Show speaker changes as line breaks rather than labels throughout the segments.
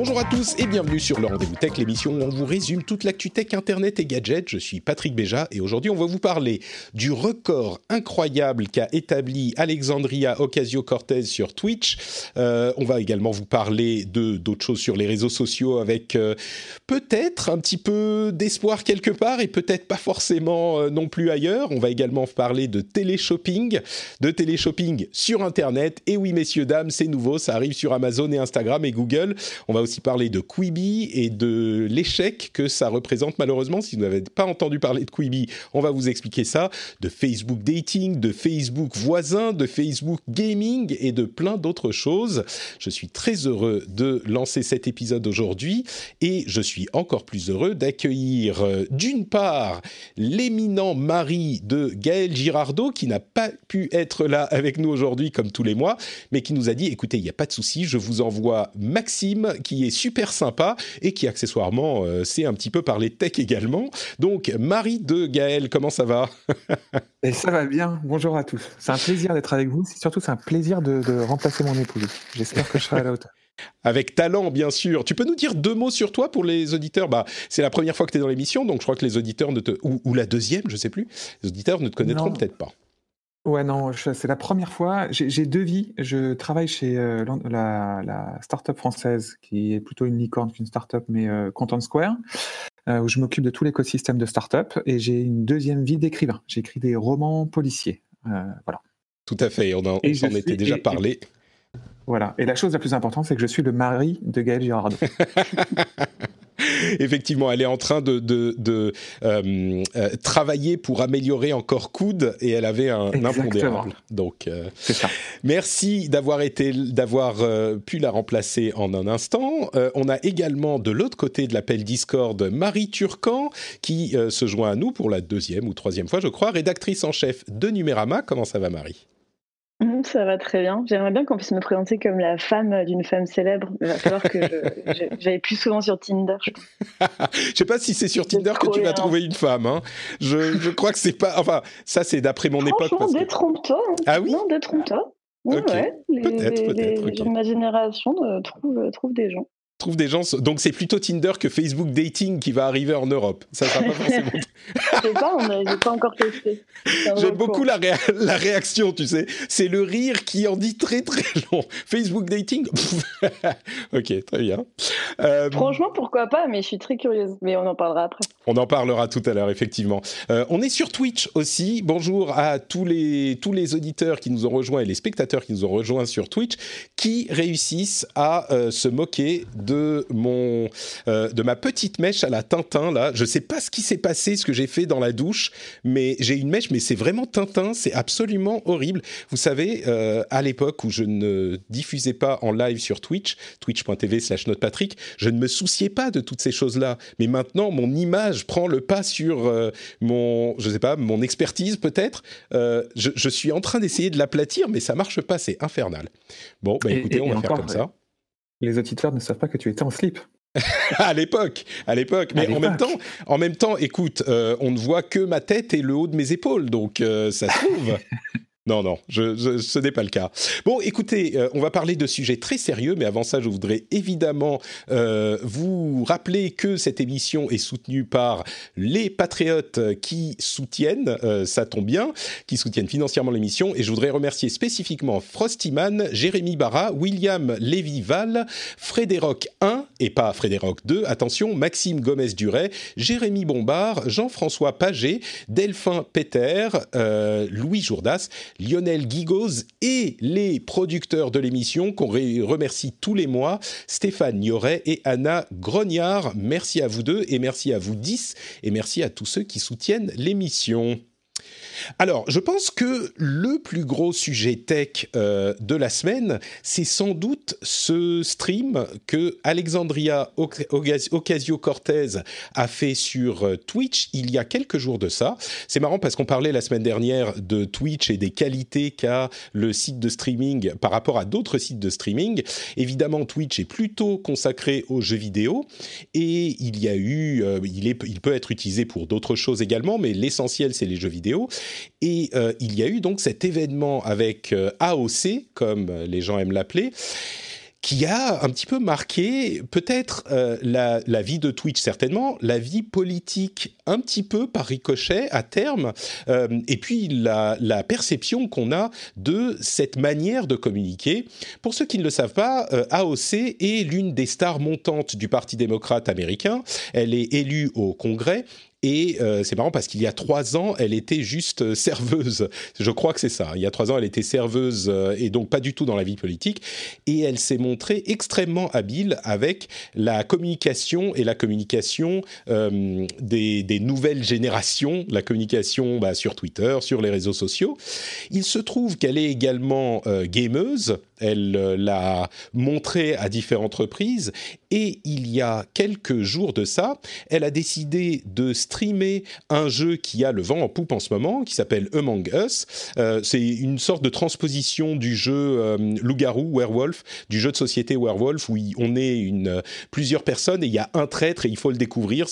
Bonjour à tous et bienvenue sur le Rendez-vous Tech, l'émission où on vous résume toute l'actu tech, internet et gadgets. Je suis Patrick Béja et aujourd'hui on va vous parler du record incroyable qu'a établi Alexandria Ocasio-Cortez sur Twitch. Euh, on va également vous parler de d'autres choses sur les réseaux sociaux avec euh, peut-être un petit peu d'espoir quelque part et peut-être pas forcément euh, non plus ailleurs. On va également parler de téléshopping, de téléshopping sur Internet. Et oui messieurs dames, c'est nouveau, ça arrive sur Amazon et Instagram et Google. On va parler de Quibi et de l'échec que ça représente malheureusement. Si vous n'avez pas entendu parler de Quibi, on va vous expliquer ça. De Facebook Dating, de Facebook Voisin, de Facebook Gaming et de plein d'autres choses. Je suis très heureux de lancer cet épisode aujourd'hui et je suis encore plus heureux d'accueillir euh, d'une part l'éminent mari de Gaël Girardot qui n'a pas pu être là avec nous aujourd'hui comme tous les mois, mais qui nous a dit écoutez, il n'y a pas de souci, je vous envoie Maxime qui est super sympa et qui accessoirement euh, sait un petit peu parler tech également. Donc, Marie de Gaël, comment ça va
Et ça va bien. Bonjour à tous. C'est un plaisir d'être avec vous. Surtout, c'est un plaisir de, de remplacer mon épouse. J'espère que je serai à la hauteur.
Avec talent, bien sûr. Tu peux nous dire deux mots sur toi pour les auditeurs? Bah, C'est la première fois que tu es dans l'émission, donc je crois que les auditeurs ne te... Ou, ou la deuxième, je sais plus. Les auditeurs ne te connaîtront peut-être pas.
Ouais, non, c'est la première fois. J'ai deux vies. Je travaille chez euh, la, la start-up française, qui est plutôt une licorne qu'une start-up, mais euh, Content Square, euh, où je m'occupe de tout l'écosystème de start-up. Et j'ai une deuxième vie d'écrivain. J'écris des romans policiers. Voilà.
Tout à fait. On, en- on
Et
s'en
je
était
suis-
déjà
et-
parlé.
Voilà. Et la chose la plus importante, c'est que je suis le mari de Gaël Girardot.
Effectivement, elle est en train de, de, de, euh, euh, travailler pour améliorer encore Coude et elle avait un impondérable. Donc, euh,
ça.
Merci d'avoir été, d'avoir pu la remplacer en un instant. On a également de l'autre côté de l'appel Discord Marie Turcan qui se joint à nous pour la deuxième ou troisième fois, je crois, rédactrice en chef de Numérama. Comment ça va, Marie?
Ça va très bien. J'aimerais bien qu'on puisse me présenter comme la femme d'une femme célèbre. Il va falloir que j'aille plus souvent sur Tinder. je.
Je sais pas si c'est sur Tinder que tu vas trouver une femme. hein. Je, je crois que c'est pas. Enfin, ça c'est d'après mon époque. Parce
détrompe-toi. hein.
Ah oui?
Non, détrompe-toi. Ouais,
Ok.
ouais. Les, les-
peut-être,
les
ok.
gens de ma génération euh, trouvent, trouvent des gens.
Trouve des gens. Donc c'est plutôt Tinder que Facebook Dating qui va arriver en Europe. Ça sera pas forcément.
Je sais pas, on pas encore testé.
J'aime beaucoup la, réa- la réaction, tu sais. C'est le rire qui en dit très très long. Facebook dating Ok, très bien. Euh,
Franchement, pourquoi pas, mais je suis très curieuse. Mais on en parlera après.
on en parlera tout à l'heure, effectivement. Euh, on est sur Twitch aussi. Bonjour à tous les, tous les auditeurs qui nous ont rejoints et les spectateurs qui nous ont rejoints sur Twitch qui réussissent à euh, se moquer de, mon, euh, de ma petite mèche à la Tintin. Là. Je sais pas ce qui s'est passé, ce que j'ai fait dans la douche, mais j'ai une mèche, mais c'est vraiment Tintin. C'est absolument horrible. Vous savez, euh, à l'époque où je ne diffusais pas en live sur Twitch, twitch.tv slash notepatrick, je ne me souciais pas de toutes ces choses-là. Mais maintenant, mon image prend le pas sur euh, mon, je sais pas, mon expertise peut-être. Je, je suis en train d'essayer de l'aplatir, mais ça marche pas, c'est infernal. Bon, bah écoutez,
et-
on va faire comme ça.
Les auditeurs ne savent pas que tu étais en slip.
à l'époque, à l'époque. Mais
À
en même temps, en même temps, écoute, euh, on ne voit que ma tête et le haut de mes épaules, donc euh, ça se trouve. Non, non, ce n'est pas le cas. Bon, écoutez, euh, on va parler de sujets très sérieux, mais avant ça, je voudrais évidemment euh, vous rappeler que cette émission est soutenue par les patriotes qui soutiennent, euh, ça tombe bien, qui soutiennent financièrement l'émission, et je voudrais remercier spécifiquement Frostyman, Jérémy Barra, William Lévy-Val, Frédéric 1, et pas Frédéric 2, attention, Maxime Gomez-Duret, Jérémy Bombard, Jean-François Paget, Delphin Peter, Louis Jourdas, Lionel Guigoz et les producteurs de l'émission qu'on remercie tous les mois, Stéphane Nioret et Anna Grognard. Merci à vous deux et merci à vous 10 et merci à tous ceux qui soutiennent l'émission. Alors, je pense que le plus gros sujet tech euh, de la semaine, c'est sans doute ce stream que Alexandria Ocasio-Cortez a fait sur euh, Twitch il y a quelques jours de ça. C'est marrant parce qu'on parlait la semaine dernière de Twitch et des qualités qu'a le site de streaming par rapport à d'autres sites de streaming. Évidemment, Twitch est plutôt consacré aux jeux vidéo et il y a eu, euh, il, peut être utilisé pour d'autres choses également, mais l'essentiel c'est les jeux vidéo. Et euh, il y a eu donc cet événement avec euh, AOC, comme les gens aiment l'appeler qui a un petit peu marqué peut-être euh, la, vie de Twitch certainement, la vie politique un petit peu par ricochet à terme, et puis la, perception qu'on a de cette manière de communiquer. Pour ceux qui ne le savent pas, AOC est l'une des stars montantes du Parti démocrate américain. Elle est élue au Congrès et euh, c'est marrant parce qu'il y a trois ans, elle était juste euh, serveuse. Je crois que c'est ça. Il y a trois ans, elle était serveuse euh, et donc pas du tout dans la vie politique. Et elle s'est montrée extrêmement habile avec la communication et la communication des, nouvelles générations, la communication bah, sur Twitter, sur les réseaux sociaux. Il se trouve qu'elle est également gameuse. Elle l'a montré à différentes reprises. Et il y a quelques jours de ça, elle a décidé de streamer un jeu qui a le vent en poupe en ce moment, qui s'appelle Among Us. Euh, c'est une sorte de transposition du jeu euh, Loup-garou, Werewolf, du jeu de société Werewolf, où on est une, euh, plusieurs personnes et il y a un traître et il faut le découvrir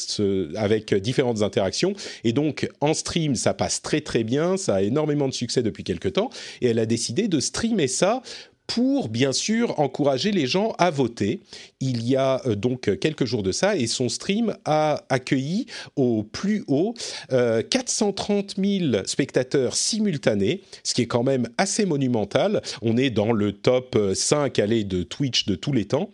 avec différentes interactions. Et donc, en stream, ça passe très très bien, ça a énormément de succès depuis quelques temps, et elle a décidé de streamer ça pour bien sûr encourager les gens à voter. Il y a euh, donc quelques jours de ça et son stream a accueilli au plus haut 430 euh, 000 spectateurs simultanés, ce qui est quand même assez monumental. On est dans le top 5 euh, allées de Twitch de tous les temps.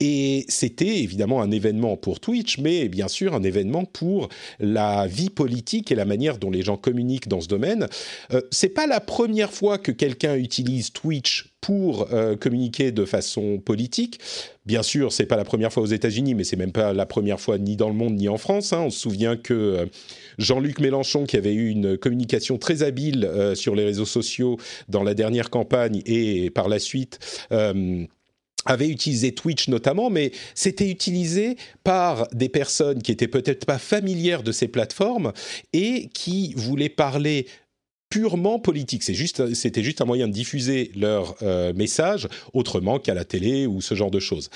Et c'était évidemment un événement pour Twitch, mais bien sûr un événement pour la vie politique et la manière dont les gens communiquent dans ce domaine. Euh, c'est pas la première fois que quelqu'un utilise Twitch pour euh, communiquer de façon politique. Bien sûr, c'est pas la première fois aux États-Unis, mais c'est même pas la première fois ni dans le monde ni en France. Hein. On se souvient que euh, Jean-Luc Mélenchon, qui avait eu une communication très habile euh, sur les réseaux sociaux dans la dernière campagne et par la suite avait utilisé Twitch notamment, mais c'était utilisé par des personnes qui étaient peut-être pas familières de ces plateformes et qui voulaient parler purement politique. C'était juste un moyen de diffuser leur euh, message autrement qu'à la télé ou ce genre de choses.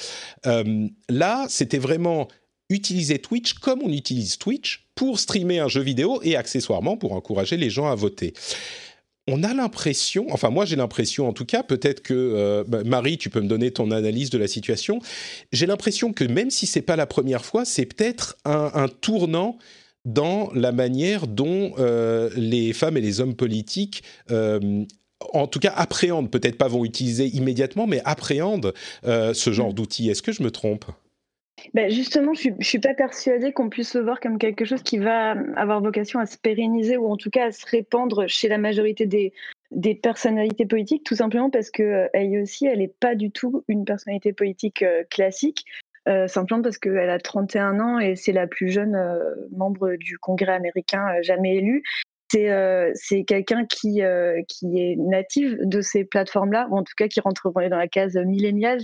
Euh, là, c'était vraiment utiliser Twitch comme on utilise Twitch pour streamer un jeu vidéo et accessoirement pour encourager les gens à voter on a l'impression, enfin moi j'ai l'impression en tout cas, peut-être que euh, bah, Marie, tu peux me donner ton analyse de la situation. J'ai l'impression que même si c'est pas la première fois, c'est peut-être un, tournant dans la manière dont euh, les femmes et les hommes politiques euh, en tout cas appréhendent, peut-être pas vont utiliser immédiatement, mais appréhendent euh, ce genre mm. d'outils. Est-ce que je me trompe?
Ben justement, je ne suis, pas persuadée qu'on puisse le voir comme quelque chose qui va avoir vocation à se pérenniser ou en tout cas à se répandre chez la majorité des, des personnalités politiques, tout simplement parce que elle aussi, elle n'est pas du tout une personnalité politique classique. Euh, simplement parce qu'elle a 31 ans et c'est la plus jeune euh, membre du Congrès américain euh, jamais élue. C'est quelqu'un qui, qui est native de ces plateformes-là, ou en tout cas qui rentre dans la case millennials.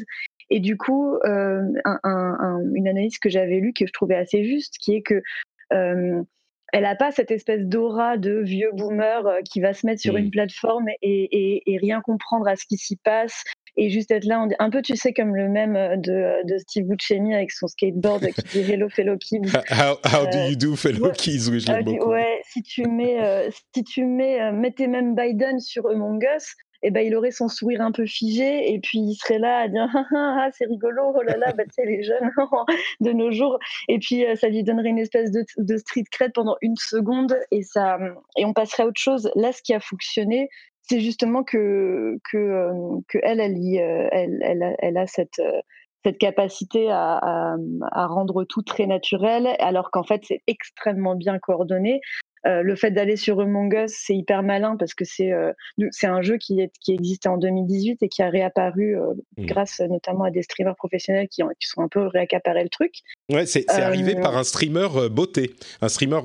Et du coup, une analyse que j'avais lue que je trouvais assez juste, qui est que elle n'a pas cette espèce d'aura de vieux boomer qui va se mettre sur une plateforme et, et, rien comprendre à ce qui s'y passe et juste être là, un peu, tu sais, comme le même euh, de, euh, de Steve Buscemi avec son skateboard qui dit Hello fellow kids.
How, how do you do fellow kids? Oui, je
beaucoup. Ouais, si tu mets, euh, si tu mets, mettez même Biden sur Among Us, eh ben, il aurait son sourire un peu figé et puis il serait là à dire ah, ah, ah c'est rigolo, oh là là, bah, tu sais, les jeunes de nos jours. Et puis ça lui donnerait une espèce de, de street cred pendant une seconde et, ça, et on passerait à autre chose. Là, ce qui a fonctionné, c'est justement que, que, euh, que elle, elle, euh, elle, elle, elle, a cette, euh, cette capacité à, à, rendre tout très naturel, alors qu'en fait, c'est extrêmement bien coordonné. Euh, le fait d'aller sur Among Us, c'est hyper malin parce que c'est euh, c'est un jeu qui, est, qui existait en 2018 et qui a réapparu euh, mmh. grâce notamment à des streamers professionnels qui, ont, qui sont un peu réaccaparé le truc.
Ouais, c'est arrivé par un streamer beauté, un streamer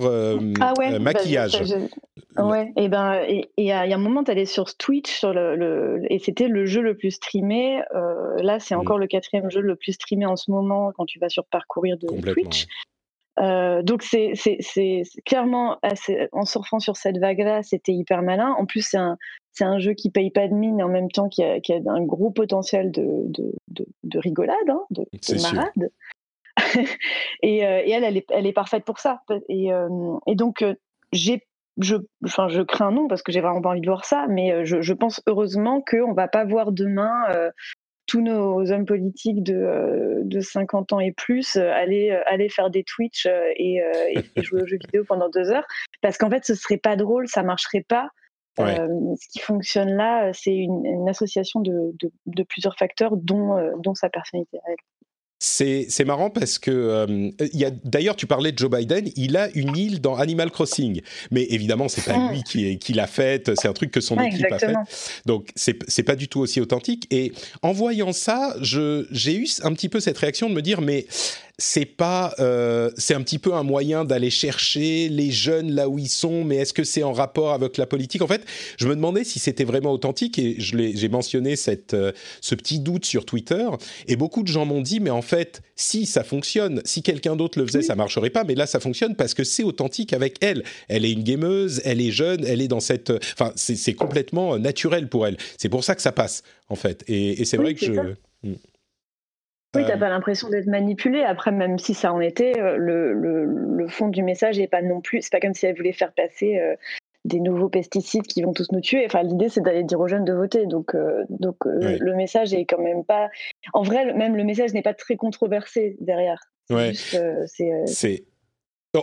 ah ouais, bah, maquillage.
Ouais, et ben et il y, a un moment, tu allais sur Twitch sur le, et c'était le jeu le plus streamé. là, c'est mmh. encore le quatrième jeu le plus streamé en ce moment quand tu vas sur parcourir de Twitch. Euh, donc c'est clairement en surfant sur cette vague-là, c'était hyper malin. En plus, c'est un, un, jeu qui paye pas de mine, en même temps qui a, a, un gros potentiel de, de, de, rigolade, hein, de, marade. et, euh, et, elle, elle est, elle est, parfaite pour ça. Et, euh, et donc j'ai je, enfin, je crains non parce que j'ai vraiment pas envie de voir ça, mais je, je pense heureusement qu'on va pas voir demain tous nos hommes politiques de, de 50 ans et plus euh, aller, euh, aller faire des Twitch euh, et, jouer aux jeux vidéo pendant deux heures. Parce qu'en fait, ce serait pas drôle, ça marcherait pas. ce qui fonctionne là, c'est une, association de, de, plusieurs facteurs, dont, dont sa personnalité.
C'est marrant parce que euh, il y a d'ailleurs tu parlais de Joe Biden, il a une île dans Animal Crossing, mais évidemment c'est pas lui qui, qui l'a faite, c'est un truc que son équipe a fait, donc c'est pas du tout aussi authentique. Et en voyant ça, j'ai eu un petit peu cette réaction de me dire mais c'est pas, euh, c'est un petit peu un moyen d'aller chercher les jeunes là où ils sont, mais est-ce que c'est en rapport avec la politique? En fait, je me demandais si c'était vraiment authentique et j'ai mentionné cette, euh, ce petit doute sur Twitter et beaucoup de gens m'ont dit, mais en fait, si ça fonctionne, si quelqu'un d'autre le faisait, ça marcherait pas, mais là ça fonctionne parce que c'est authentique avec elle. Elle est une gameuse, elle est jeune, elle est dans cette, enfin, c'est complètement naturel pour elle. C'est pour ça que ça passe en fait. Et, c'est vrai que je. Hmm.
Oui, tu n'as euh, pas l'impression d'être manipulé. Après, même si ça en était, euh, le, le, fond du message n'est pas non plus. C'est pas comme si elle voulait faire passer euh, des nouveaux pesticides qui vont tous nous tuer. Enfin, l'idée, c'est d'aller dire aux jeunes de voter. Donc, donc le message est quand même pas. En vrai, même le message n'est pas très controversé derrière.
Ouais. C'est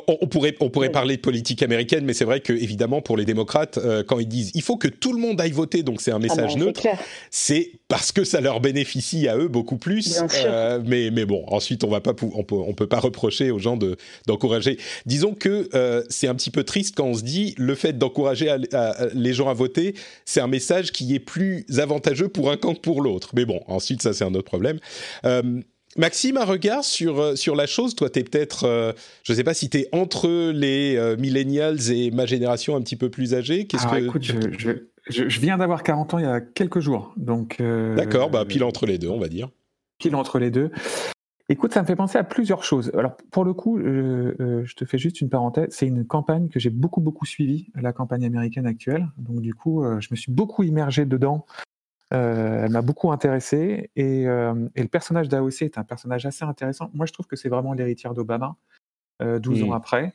on pourrait, on pourrait parler de politique américaine, mais c'est vrai que évidemment pour les démocrates, euh, quand ils disent il faut que tout le monde aille voter, donc c'est un ah message neutre, c'est parce que ça leur bénéficie à eux beaucoup plus. Euh, mais, mais bon, ensuite on va pas, on peut, on peut pas reprocher aux gens de d'encourager. Disons que euh, c'est un petit peu triste quand on se dit le fait d'encourager les gens à voter, c'est un message qui est plus avantageux pour un camp que pour l'autre. Mais bon, ensuite ça c'est un autre problème. Maxime, un regard sur, euh, sur la chose? Toi, tu es peut-être, euh, je ne sais pas si tu es entre les euh, millennials et ma génération un petit peu plus âgée.
Qu'est-ce que... écoute, je, je, viens d'avoir 40 ans il y a quelques jours. donc.
D'accord, bah, pile entre les deux, on va dire.
Pile entre les deux. Écoute, ça me fait penser à plusieurs choses. Alors, pour le coup, je te fais juste une parenthèse. C'est une campagne que j'ai beaucoup, beaucoup suivie, la campagne américaine actuelle. Donc, du coup, je me suis beaucoup immergé dedans euh, elle m'a beaucoup intéressé euh, et, le personnage d'AOC est un personnage assez intéressant. Moi, je trouve que c'est vraiment l'héritière d'Obama, 12 euh, ans après.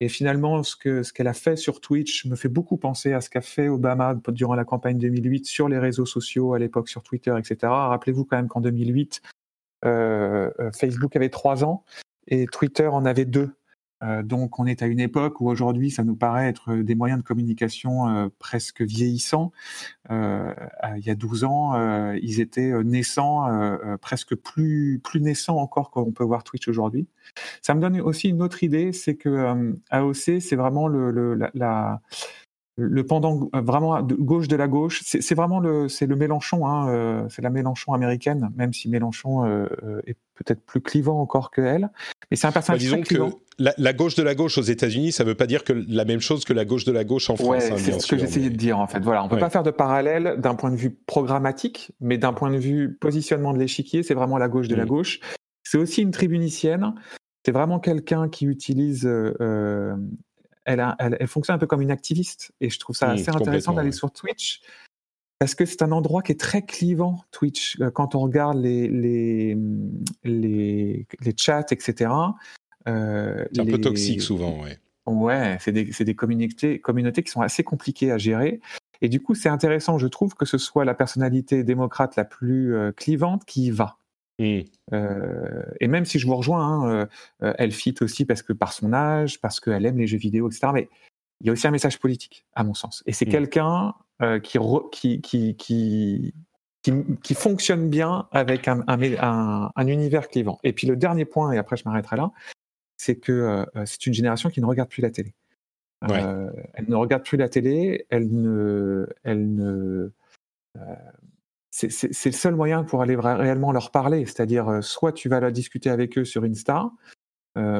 Et finalement, ce qu'elle ce qu'elle a fait sur Twitch me fait beaucoup penser à ce qu'a fait Obama durant la campagne 2008 sur les réseaux sociaux, à l'époque sur Twitter, etc. Rappelez-vous quand même qu'en 2008, Facebook avait 3 ans et Twitter en avait 2. Euh, donc on est à une époque où aujourd'hui ça nous paraît être des moyens de communication euh, presque vieillissants. Euh, il y a 12 ans, ils étaient naissants, presque plus, plus naissants encore qu'on peut voir Twitch aujourd'hui. Ça me donne aussi une autre idée, c'est que AOC, c'est vraiment le, la, le pendant vraiment de gauche de la gauche. C'est vraiment le, c'est le Mélenchon, hein, c'est la Mélenchon américaine, même si Mélenchon est peut-être plus clivant encore que elle. Mais c'est un personnage bah, très Que
la, gauche de la gauche aux États-Unis, ça ne veut pas dire que la même chose que la gauche de la gauche en France.
Hein, c'est ce que j'essayais de dire en fait. Voilà, on ne peut pas faire de parallèle d'un point de vue programmatique, mais d'un point de vue positionnement de l'échiquier, c'est vraiment la gauche de la mm. gauche. C'est aussi une tribunicienne. C'est vraiment quelqu'un qui utilise. Euh, elle, elle, fonctionne un peu comme une activiste, et je trouve ça mm, assez intéressant d'aller sur Twitch parce que c'est un endroit qui est très clivant, Twitch, euh, quand on regarde les, les, les, les chats, etc.
Euh, c'est un peu toxique souvent, ouais.
Ouais, c'est des, des communautés, communautés qui sont assez compliquées à gérer. Et du coup, c'est intéressant, je trouve, que ce soit la personnalité démocrate la plus euh, clivante qui y va. Mmh. Euh, et même si je vous rejoins, hein, elle fit aussi parce que par son âge, parce qu'elle aime les jeux vidéo, etc. Mais il y a aussi un message politique, à mon sens. Et c'est mmh. quelqu'un qui, qui, qui, qui, qui, fonctionne bien avec un, un, un, univers clivant. Et puis le dernier point, et après je m'arrêterai là, c'est que euh, c'est une génération qui ne regarde plus la télé. elle ne regarde plus la télé, elle ne, elle ne, c'est le seul moyen pour aller réellement leur parler. C'est-à-dire, soit tu vas la discuter avec eux sur Insta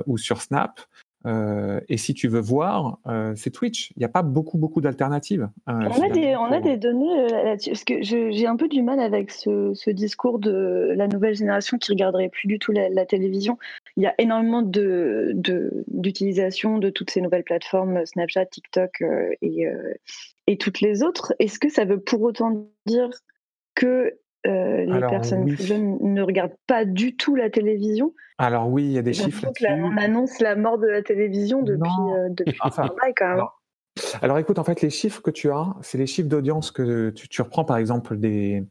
ou sur Snap, euh, et si tu veux voir, euh, c'est Twitch. Il n'y a pas beaucoup, beaucoup d'alternatives.
Euh, on, a des, on a des données là-dessus. Parce que j'ai un peu du mal avec ce, ce, discours de la nouvelle génération qui regarderait plus du tout la, télévision. Il y a énormément d'utilisation de, de, toutes ces nouvelles plateformes, Snapchat, TikTok et, et toutes les autres. Est-ce que ça veut pour autant dire que euh, les personnes plus jeunes ne regardent pas du tout la télévision.
Alors oui, il y a des chiffres
On annonce la mort de la télévision depuis, euh, depuis enfin, quand même.
Alors, écoute, en fait, les chiffres que tu as, c'est les chiffres d'audience que tu, reprends, par exemple, des,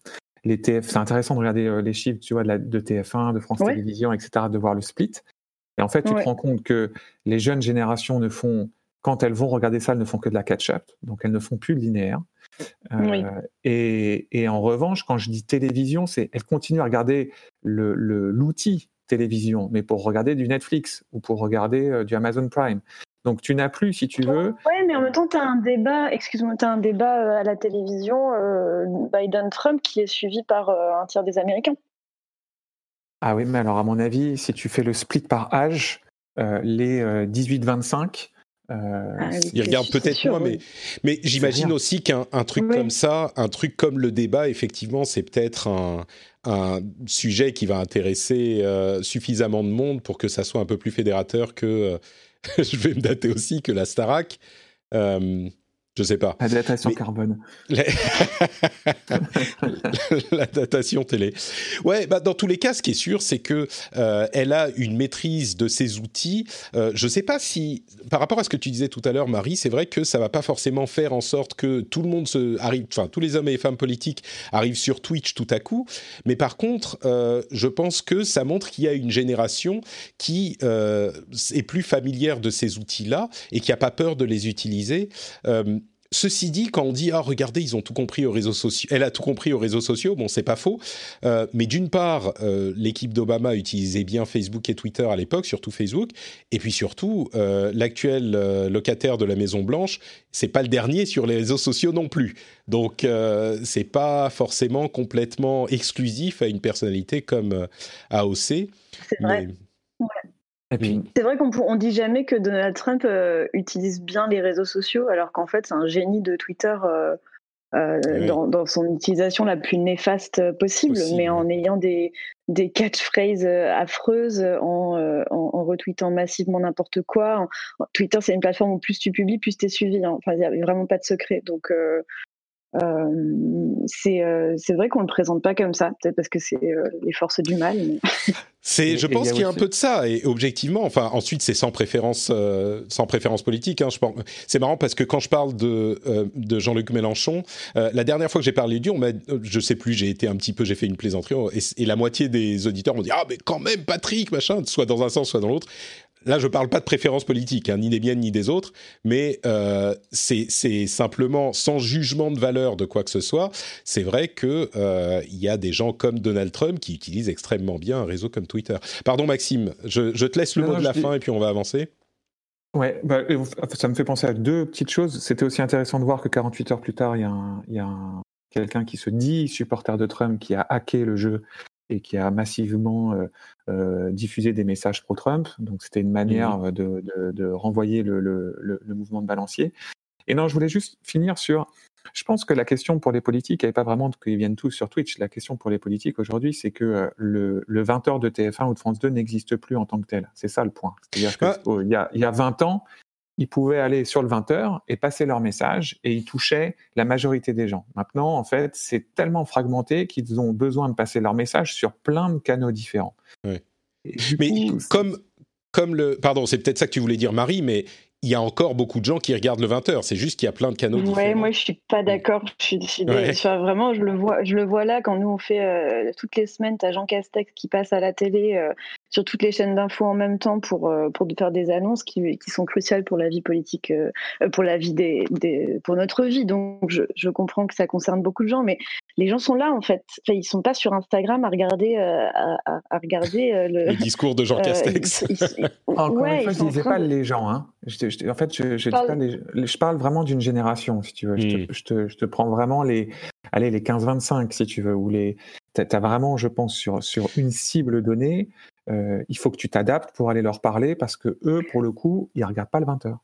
les TF. C'est intéressant de regarder euh, les chiffres, tu vois, de, la, de TF1, de France Télévisions, etc., de voir le split. Et en fait, tu te rends compte que les jeunes générations ne font, quand elles vont regarder ça, elles ne font que de la catch-up, donc elles ne font plus de linéaire. Euh, et, en revanche, quand je dis télévision, c'est elle continue à regarder l'outil le, télévision, mais pour regarder du Netflix ou pour regarder euh, du Amazon Prime. Donc tu n'as plus, si tu veux.
Oui, mais en même temps, tu as un débat, excuse-moi, tu as un débat euh, à la télévision, Biden-Trump, qui est suivi par un tiers des Américains.
Ah oui, mais alors à mon avis, si tu fais le split par âge, les 18-25,
euh, ah il regarde peut-être moins, mais, mais j'imagine aussi qu'un truc comme ça, un truc comme le débat, effectivement, c'est peut-être un, un, sujet qui va intéresser euh, suffisamment de monde pour que ça soit un peu plus fédérateur que, euh, je vais me dater aussi, que la Starac. Je sais pas.
La datation carbone.
La... datation télé. Ouais, bah dans tous les cas, ce qui est sûr, c'est que euh, elle a une maîtrise de ses outils. Euh, je sais pas si, par rapport à ce que tu disais tout à l'heure, Marie, c'est vrai que ça va pas forcément faire en sorte que tout le monde se arrive, enfin tous les hommes et les femmes politiques arrivent sur Twitch tout à coup. Mais par contre, euh, je pense que ça montre qu'il y a une génération qui euh, est plus familière de ces outils-là et qui a pas peur de les utiliser. Ceci dit, quand on dit ah regardez ils ont tout compris aux réseaux sociaux, elle a tout compris aux réseaux sociaux, bon c'est pas faux, euh, mais d'une part euh, l'équipe d'Obama utilisait bien Facebook et Twitter à l'époque, surtout Facebook, et puis surtout euh, l'actuel locataire de la Maison Blanche, c'est pas le dernier sur les réseaux sociaux non plus, donc c'est pas forcément complètement exclusif à une personnalité comme AOC.
C'est vrai. C'est vrai qu'on on dit jamais que Donald Trump euh, utilise bien les réseaux sociaux, alors qu'en fait c'est un génie de Twitter euh, euh, dans, son utilisation la plus néfaste possible, mais en ayant des, des catchphrases affreuses, en, en, retweetant massivement n'importe quoi. Twitter c'est une plateforme où plus tu publies, plus tu es suivi. Hein. Enfin, il n'y a vraiment pas de secret. Donc euh, euh, c'est vrai qu'on ne le présente pas comme ça, peut-être parce que c'est euh, les forces du mal.
C'est, je pense qu'il y a un peu de ça, et objectivement, enfin, ensuite, c'est sans préférence, sans préférence politique. Hein, c'est marrant parce que quand je parle de, de Jean-Luc Mélenchon, la dernière fois que j'ai parlé de lui, on m'a, je sais plus, j'ai été un petit peu, j'ai fait une plaisanterie, et, et la moitié des auditeurs m'ont dit ah mais quand même Patrick, machin, soit dans un sens, soit dans l'autre là, je ne parle pas de préférence politique, hein, ni des miennes ni des autres, mais euh, c'est simplement sans jugement de valeur de quoi que ce soit. C'est vrai qu'il euh, y a des gens comme Donald Trump qui utilisent extrêmement bien un réseau comme Twitter. Pardon, Maxime, je, te laisse le mot de la fin et puis on va avancer.
Ouais, bah, ça me fait penser à deux petites choses. C'était aussi intéressant de voir que 48 heures plus tard, il y a, y a quelqu'un qui se dit supporter de Trump qui a hacké le jeu et qui a massivement euh, euh, diffusé des messages pro-Trump. Donc c'était une manière mmh de, de, de, renvoyer le, le, le, mouvement de balancier. Et non, je voulais juste finir sur. Je pense que la question pour les politiques, elle n'est pas vraiment qu'ils viennent tous sur Twitch. La question pour les politiques aujourd'hui, c'est que euh, le, le 20h de TF1 ou de France 2 n'existe plus en tant que tel. C'est ça le point. C'est-à-dire qu'il y, a, il y a 20 ans, ils pouvaient aller sur le 20h et passer leur message et ils touchaient la majorité des gens. Maintenant, en fait, c'est tellement fragmenté qu'ils ont besoin de passer leur message sur plein de canaux différents.
Mais comme, comme le... Pardon, c'est peut-être ça que tu voulais dire, Marie, mais il y a encore beaucoup de gens qui regardent le 20h. C'est juste qu'il y a plein de canaux
ouais, moi je suis pas d'accord. Je suis, vraiment, je le vois, je le vois là quand nous on fait euh, toutes les semaines, as Jean Castex qui passe à la télé, euh, sur toutes les chaînes d'infos en même temps pour, pour faire des annonces qui, qui, sont cruciales pour la vie politique, pour la vie des, des, pour notre vie. Donc je, je, comprends que ça concerne beaucoup de gens, mais les gens sont là en fait. Enfin, ils sont pas sur Instagram à regarder, à, à, regarder le,
discours de Jean Castex.
Encore une fois, je disais pas les gens. Hein. en fait, je, je, parle... je parle vraiment d'une génération, si tu veux. Je, te, je, te, prends vraiment les, allez, les 15-25, si tu veux, ou les. Tu as vraiment, je pense, sur, sur une cible donnée, euh, il faut que tu t'adaptes pour aller leur parler parce que eux, pour le coup, ils regardent pas le 20h.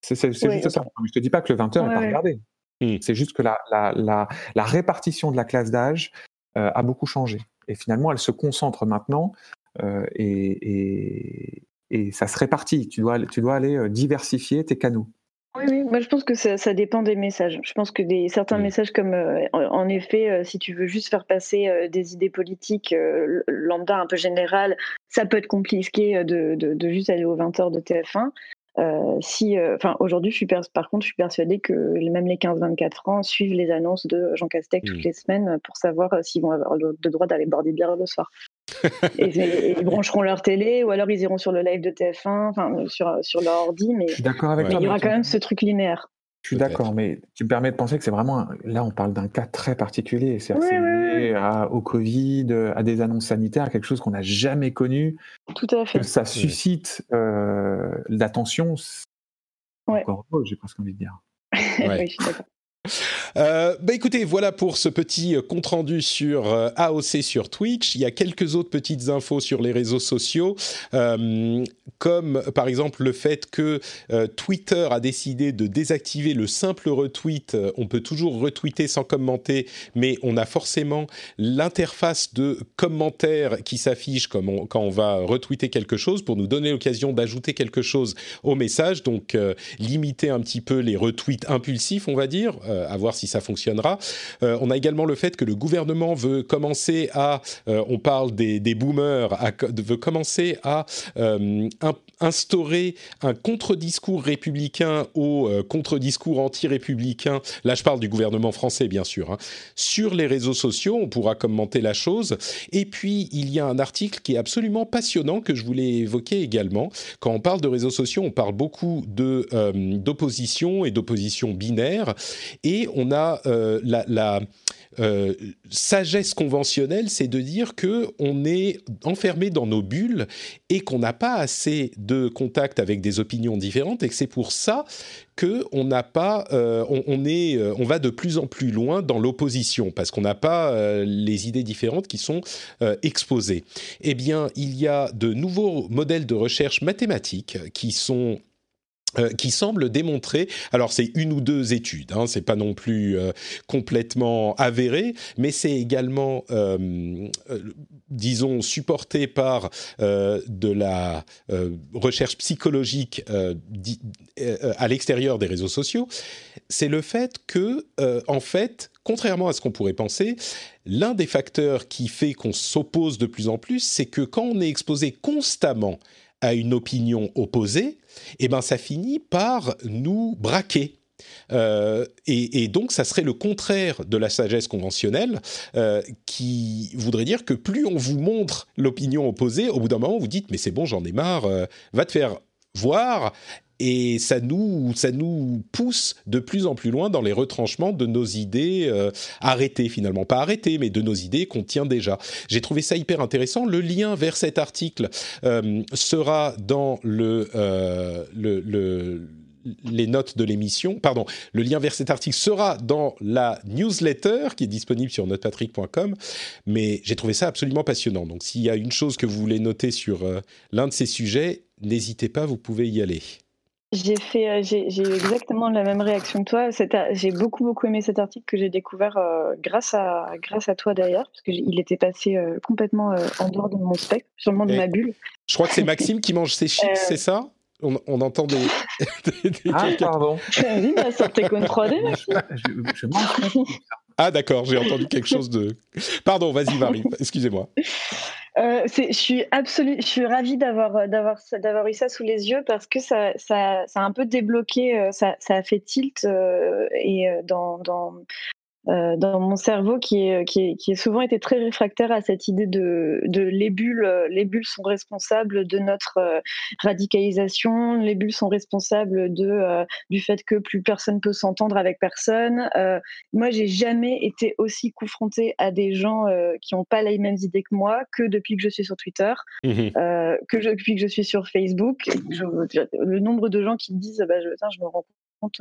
C'est juste ça. Je te dis pas que le 20h n'est pas regardé. Hmm. C'est juste que la, la, la, la, répartition de la classe d'âge euh, a beaucoup changé. Et finalement, elle se concentre maintenant euh, et, et, ça se répartit. Tu dois, tu dois aller diversifier tes canaux.
Oui, oui, moi je pense que ça, ça, dépend des messages. Je pense que des, certains messages comme, euh, en, effet, euh, si tu veux juste faire passer euh, des idées politiques lambda un peu générales, ça peut être compliqué de, de, de juste aller aux 20h de TF1. si, enfin, aujourd'hui, je suis par contre, je suis persuadée que même les 15-24 ans suivent les annonces de Jean Castex toutes mmh. les semaines pour savoir s'ils vont avoir le, droit d'aller boire des bières le soir et, ils brancheront leur télé ou alors ils iront sur le live de TF1, enfin sur, sur leur ordi, mais, avec il y aura quand même ce truc linéaire.
Je suis d'accord, mais tu me permets de penser que c'est vraiment. Là, on parle d'un cas très particulier. C'est lié au Covid, à des annonces sanitaires, quelque chose qu'on n'a jamais connu.
Tout à fait.
Que ça suscite euh, l'attention. Encore heureux, j'ai presque envie de dire.
oui, je suis d'accord.
Euh, bah écoutez, voilà pour ce petit euh, compte rendu sur euh, AOC sur Twitch. Il y a quelques autres petites infos sur les réseaux sociaux, comme par exemple le fait que Twitter a décidé de désactiver le simple retweet. On peut toujours retweeter sans commenter, mais on a forcément l'interface de commentaire qui s'affiche quand on va retweeter quelque chose pour nous donner l'occasion d'ajouter quelque chose au message. Donc limiter un petit peu les retweets impulsifs, on va dire, à voir si si ça fonctionnera. Euh, on a également le fait que le gouvernement veut commencer à, euh, on parle des, boomers, veut commencer à euh, instaurer un contre-discours républicain au contre-discours anti-républicain. Là, je parle du gouvernement français, bien sûr. Hein. Sur les réseaux sociaux, on pourra commenter la chose. Et puis, il y a un article qui est absolument passionnant que je voulais évoquer également. Quand on parle de réseaux sociaux, on parle beaucoup de d'opposition et d'opposition binaire, et on euh, la, euh, sagesse conventionnelle, c'est de dire que on est enfermé dans nos bulles et qu'on n'a pas assez de contact avec des opinions différentes et que c'est pour ça que on n'a pas, euh, on, est, on va de plus en plus loin dans l'opposition parce qu'on n'a pas les idées différentes qui sont exposées. Eh bien, il y a de nouveaux modèles de recherche mathématiques qui sont euh, qui semble démontrer, alors c'est une ou deux études, hein, c'est pas non plus euh, complètement avéré, mais c'est également, euh, disons, supporté par de la recherche psychologique à l'extérieur des réseaux sociaux. C'est le fait que, en fait, contrairement à ce qu'on pourrait penser, l'un des facteurs qui fait qu'on s'oppose de plus en plus, c'est que quand on est exposé constamment à une opinion opposée, eh ben ça finit par nous braquer. Euh, et, donc, ça serait le contraire de la sagesse conventionnelle, euh, qui voudrait dire que plus on vous montre l'opinion opposée, au bout d'un moment, vous dites mais c'est bon, j'en ai marre, euh, va te faire voir et ça nous, pousse de plus en plus loin dans les retranchements de nos idées euh, arrêtées finalement. Pas arrêtées, mais de nos idées qu'on tient déjà. J'ai trouvé ça hyper intéressant. Le lien vers cet article euh, sera dans euh, le, le les notes de l'émission, pardon, le lien vers cet article sera dans la newsletter qui est disponible sur notepatrick.com, mais j'ai trouvé ça absolument passionnant. Donc s'il y a une chose que vous voulez noter sur l'un de ces sujets, n'hésitez pas, vous pouvez y aller.
J'ai fait, euh, j'ai eu exactement la même réaction que toi. J'ai beaucoup beaucoup aimé cet article que j'ai découvert euh, grâce à grâce à toi d'ailleurs, parce qu'il était passé euh, complètement en dehors de mon spectre, sûrement de ma bulle.
Je crois que c'est Maxime qui mange ses chips, c'est ça? On, on, entend des.
ah pardon.
Bah, sur tes 3D, Maxime. Je, je mange.
Ah d'accord, j'ai entendu quelque chose de. Pardon, vas-y Marie, excusez-moi.
Euh, je suis absolue, je suis ravie d'avoir d'avoir d'avoir eu ça sous les yeux parce que ça ça, ça a un peu débloqué, euh, ça, ça a fait tilt euh, et dans, dans euh, dans mon cerveau qui est, qui, est, qui est souvent été très réfractaire à cette idée de, de les bulles. Euh, les bulles sont responsables de notre euh, radicalisation. Les bulles sont responsables de du fait que plus personne peut s'entendre avec personne. Euh, moi, j'ai jamais été aussi confrontée à des gens qui n'ont pas les mêmes idées que moi que depuis que je suis sur Twitter, mmh que je, depuis que je suis sur Facebook. le nombre de gens qui me disent, bah, je, je me rends compte,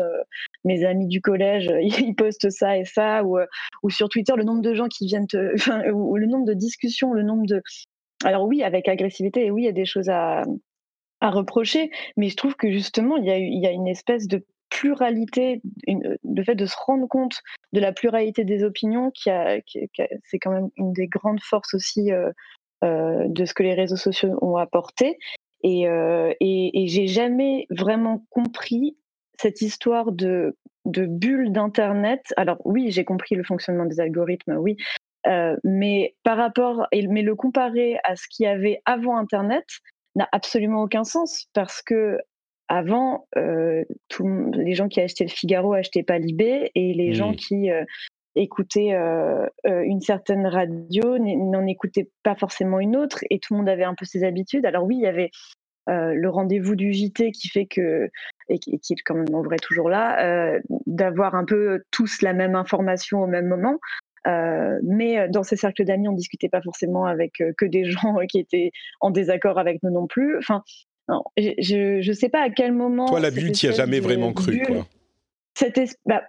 mes amis du collège, ils postent ça et ça euh, ou, sur Twitter, le nombre de gens qui viennent te, ou le nombre de discussions, le nombre de. Alors oui, avec agressivité, et oui, il y a des choses à, reprocher, mais je trouve que justement, il y a, une espèce de pluralité, le fait de se rendre compte de la pluralité des opinions, qui, c'est quand même une des grandes forces aussi euh, euh, de ce que les réseaux sociaux ont apporté. Et, et, et j'ai jamais vraiment compris cette histoire de de bulles d'Internet. Alors oui, j'ai compris le fonctionnement des algorithmes, oui, euh, mais par rapport, mais le comparer à ce qu'il y avait avant Internet n'a absolument aucun sens parce que avant, euh, les gens qui achetaient le Figaro achetaient pas Libé et les gens qui euh, écoutaient une certaine radio n'en écoutaient pas forcément une autre et tout le monde avait un peu ses habitudes. Alors oui, il y avait euh, le rendez-vous du JT qui fait que, et qui, est quand même en vrai toujours là, euh, d'avoir un peu tous la même information au même moment. Euh, mais dans ces cercles d'amis, on discutait pas forcément avec que des gens qui étaient en désaccord avec nous non plus. Enfin, je ne sais pas à quel moment.
Toi, la bulle, tu as jamais vraiment cru, quoi.
Bah,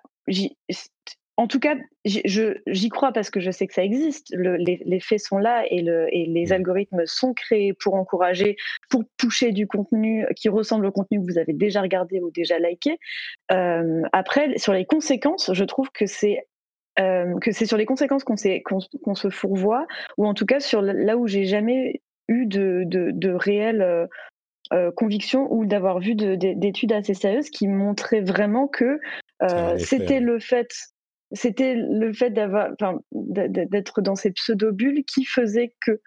en tout cas, j'y crois parce que je sais que ça existe. les, faits sont là et, les mmh. algorithmes sont créés pour encourager, pour toucher du contenu qui ressemble au contenu que vous avez déjà regardé ou déjà liké. Euh, après, sur les conséquences, je trouve que c'est euh, que c'est sur les conséquences qu'on se fourvoie, ou en tout cas sur là où j'ai jamais eu de, de, réelles euh, convictions ou d'avoir vu d'études assez sérieuses qui montraient vraiment que c'était le fait c'était le fait d'avoir, d'être dans ces pseudo-bulles qui faisait que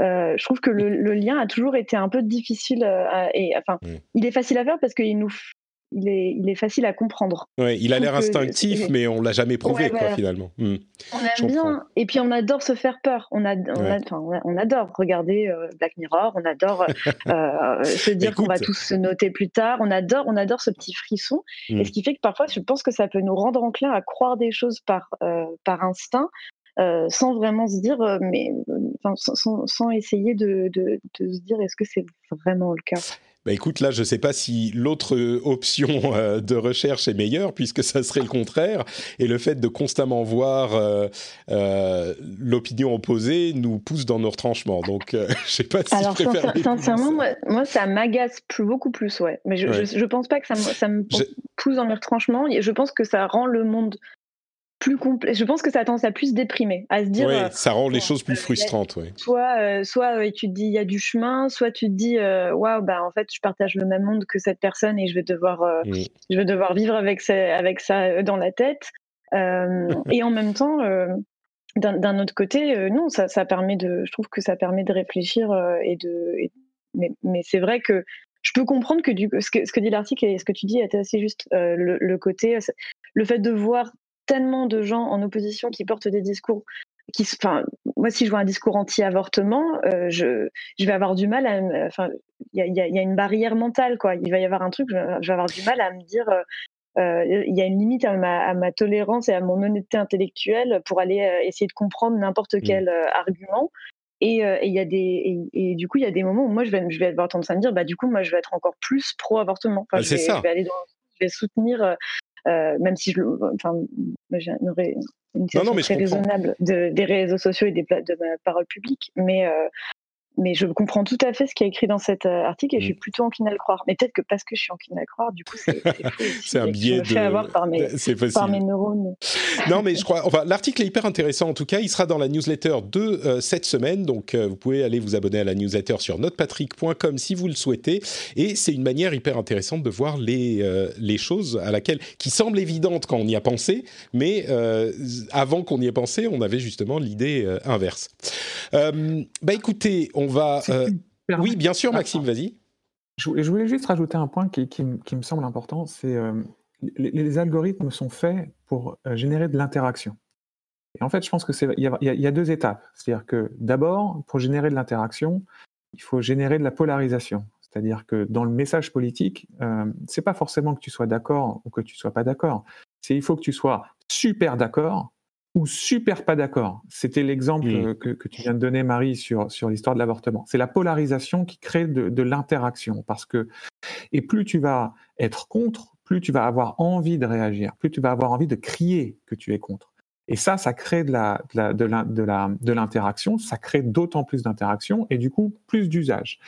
euh, je trouve que le, lien a toujours été un peu difficile euh, et enfin, il est facile à faire parce qu'il nous, il est, il est facile à comprendre.
Ouais, il a l'air instinctif, mais on l'a jamais prouvé, quoi, finalement. Hmm.
On aime bien, et puis on adore se faire peur. On, a, on, adore regarder euh, Black Mirror, on adore se dire qu'on va tous se noter plus tard. On adore, on adore ce petit frisson, et hmm. ce qui fait que parfois, je pense que ça peut nous rendre enclin à croire des choses par, par instinct. sans vraiment se dire, mais sans, sans, essayer de, de, de, se dire est-ce que c'est vraiment le cas?
Bah écoute, là, je ne sais pas si l'autre option euh, de recherche est meilleure, puisque ça serait le contraire. Et le fait de constamment voir euh, euh, l'opinion opposée nous pousse dans nos retranchements. Donc, je ne sais pas si
Alors,
je préfère.
sincèrement, moi, ça m'agace plus, beaucoup plus, ouais. Mais je ne pense pas que ça me, ça me pousse dans mes retranchements. Je pense que ça rend le monde plus. Je pense que ça a tendance à plus déprimer, à se dire.
Oui, euh, ça rend les choses plus frustrantes, oui.
Soit, euh, soit euh, tu te dis il y a du chemin, soit tu te dis waouh, bah en fait je partage le même monde que cette personne et je vais devoir, je vais devoir vivre avec ça, avec ça dans la tête. et en même temps, d'un autre côté, non, ça, ça, permet de, je trouve que ça permet de réfléchir et de, mais, mais c'est vrai que je peux comprendre que, du, ce, que ce que dit l'article et ce que tu dis est assez juste. le, le, côté, le fait de voir tellement de gens en opposition qui portent des discours qui, enfin, moi, si je vois un discours anti-avortement, euh, je, je vais avoir du mal à, enfin, il y a, y a, une barrière mentale, quoi. Il va y avoir un truc, je vais avoir du mal à me dire, euh, euh, il y a une limite à ma, à ma, tolérance et à mon honnêteté intellectuelle pour aller essayer de comprendre n'importe mmh. quel argument. Et il y a des, et, du coup, il y a des moments où moi, je vais, je vais avoir tendance à me dire, bah, du coup, moi, je vais être encore plus pro-avortement.
Enfin, bah,
je,
ça.
je vais aller dans, je vais soutenir euh, même si je, enfin, j'ai une, une très raisonnable de, des réseaux sociaux et des, de ma parole publique, mais euh, mais je comprends tout à fait ce qui est écrit dans cet euh, article et je suis mm. plutôt encline à le croire. Mais peut-être que parce que je suis encline à le croire, du coup, c'est
C'est un biais de.
avoir par mes, par mes neurones.
non, mais je crois. Enfin, l'article est hyper intéressant. En tout cas, il sera dans la newsletter de euh, cette semaine. Donc, euh, vous pouvez aller vous abonner à la newsletter sur notrepatrick.com si vous le souhaitez. Et c'est une manière hyper intéressante de voir les les choses à laquelle qui semblent évidentes quand on y a pensé, mais avant qu'on y ait pensé, on avait justement l'idée inverse. bah, écoutez. On va. Euh, oui, bien sûr, Maxime, vas-y.
Je, voulais juste rajouter un point qui, me semble important. C'est euh, les, algorithmes sont faits pour euh, générer de l'interaction. Et en fait, je pense que c'est il y, a deux étapes. C'est-à-dire que d'abord, pour générer de l'interaction, il faut générer de la polarisation. C'est-à-dire que dans le message politique, euh, c'est pas forcément que tu sois d'accord ou que tu sois pas d'accord. C'est il faut que tu sois super d'accord ou super pas d'accord. C'était l'exemple mmh. que, tu viens de donner, Marie, sur, sur l'histoire de l'avortement. C'est la polarisation qui crée de, de l'interaction. Parce que, et plus tu vas être contre, plus tu vas avoir envie de réagir, plus tu vas avoir envie de crier que tu es contre. Et ça, ça crée de la, de la, de l'interaction, ça crée d'autant plus d'interaction et du coup plus d'usage.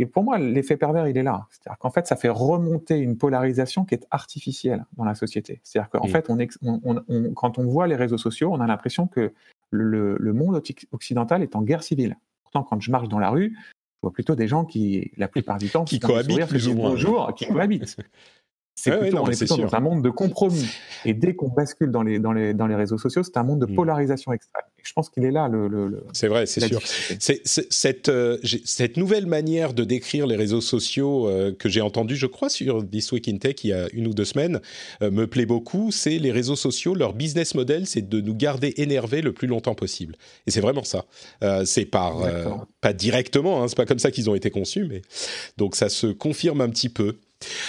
Et pour moi, l'effet pervers, il est là. C'est-à-dire qu'en fait, ça fait remonter une polarisation qui est artificielle dans la société. C'est-à-dire qu'en fait, on, quand on voit les réseaux sociaux, on a l'impression que le, monde occidental est en guerre civile. Pourtant, quand je marche dans la rue, je vois plutôt des gens qui, la plupart du temps,
qui cohabitent plus ou moins.
Bonjour, qui cohabitent. C'est plutôt, on est plutôt dans un monde de compromis. Et dès qu'on bascule dans les, dans, les, dans les réseaux sociaux, c'est un monde de mm. polarisation extrême. Et je pense qu'il est là le. le,
c'est vrai, c'est sûr. C'est, cette, euh, cette nouvelle manière de décrire les réseaux sociaux euh, que j'ai entendu, je crois, sur This Week in Tech il y a une ou deux semaines, euh, me plaît beaucoup. C'est les réseaux sociaux, leur business model, c'est de nous garder énervés le plus longtemps possible. Et c'est vraiment ça. c'est par. pas directement, hein, c'est pas comme ça qu'ils ont été conçus, mais. Donc ça se confirme un petit peu.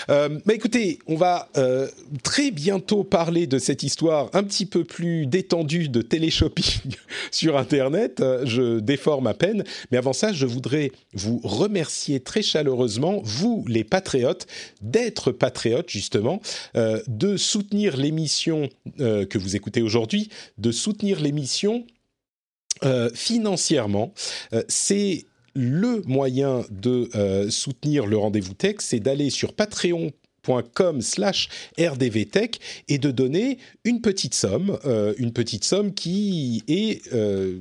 Bah écoutez, on va euh, très bientôt parler de cette histoire un petit peu plus détendue de téléshopping sur Internet. Euh, je déforme à peine, mais avant ça, je voudrais vous remercier très chaleureusement, vous les patriotes, d'être patriotes justement, de soutenir l'émission que vous écoutez aujourd'hui, de soutenir l'émission financièrement. C'est le moyen de euh, soutenir le rendez-vous tech, c'est d'aller sur patreon.com slash rdvtech et de donner une petite somme, euh, une petite somme qui est euh,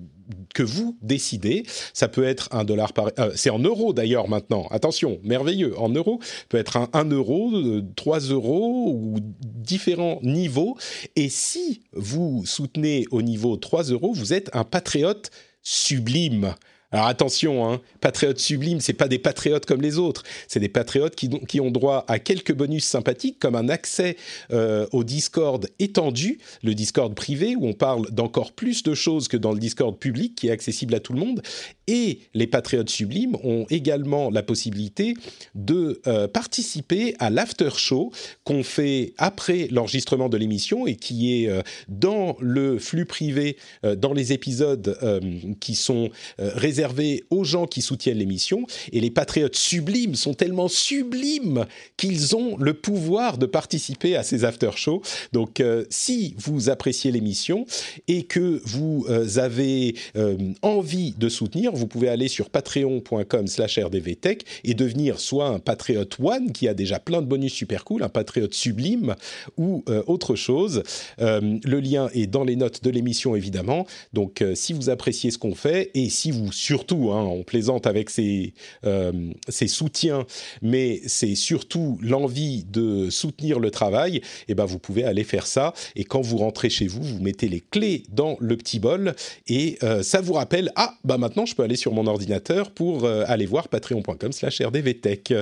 que vous décidez. Ça peut être un dollar par... c'est en euros d'ailleurs maintenant. Attention, merveilleux. En euros, peut être un 1 euro, 3 euros ou différents niveaux. Et si vous soutenez au niveau 3 euros, vous êtes un patriote sublime. Alors attention, hein, patriotes sublimes, c'est pas des patriotes comme les autres, c'est des patriotes qui, ont droit à quelques bonus sympathiques comme un accès euh, au Discord étendu, le Discord privé où on parle d'encore plus de choses que dans le Discord public qui est accessible à tout le monde. Et les patriotes sublimes ont également la possibilité de euh, participer à l'after show qu'on fait après l'enregistrement de l'émission et qui est euh, dans le flux privé, dans les épisodes qui sont réservés aux gens qui soutiennent l'émission. Et les patriotes sublimes sont tellement sublimes qu'ils ont le pouvoir de participer à ces after-shows. Donc, euh, si vous appréciez l'émission et que vous euh, avez euh, envie de soutenir, vous pouvez aller sur patreon.com slash rdvtech et devenir soit un patriote one qui a déjà plein de bonus super cool, un patriote sublime ou autre chose. le lien est dans les notes de l'émission évidemment. Donc, si vous appréciez ce qu'on fait et si vous surtout, hein, on plaisante avec ses, euh, soutiens, mais c'est surtout l'envie de soutenir le travail, et eh ben vous pouvez aller faire ça. Et quand vous rentrez chez vous, vous mettez les clés dans le petit bol et euh, ça vous rappelle ah bah maintenant je peux aller sur mon ordinateur pour euh, aller voir patreon.com/rdvtech.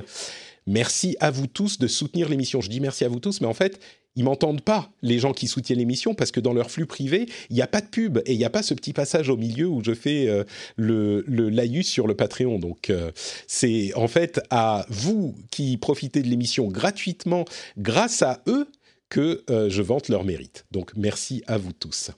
Merci à vous tous de soutenir l'émission. Je dis merci à vous tous, mais en fait, ils m'entendent pas, les gens qui soutiennent l'émission, parce que dans leur flux privé, il n'y a pas de pub et il n'y a pas ce petit passage au milieu où je fais euh, le, le laïus sur le Patreon. Donc, euh, c'est en fait à vous qui profitez de l'émission gratuitement grâce à eux que euh, je vante leur mérite. Donc, merci à vous tous.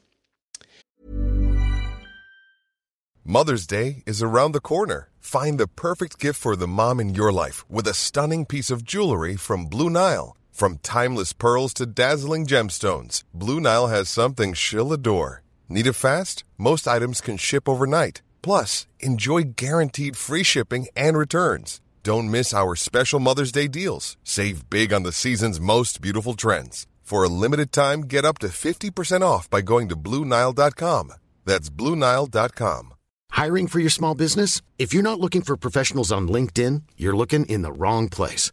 Mother's Day is around the corner. Find the perfect gift for the mom in your life with a stunning piece of jewelry from Blue Nile. From timeless pearls to dazzling gemstones, Blue Nile has something she'll adore. Need it fast? Most items can ship overnight. Plus, enjoy guaranteed free shipping and returns. Don't miss our special Mother's Day deals. Save big on the season's most beautiful trends. For a limited time, get up to 50% off by going to Bluenile.com. That's Bluenile.com.
Hiring for your small business? If you're not looking for professionals on LinkedIn, you're looking in the wrong place.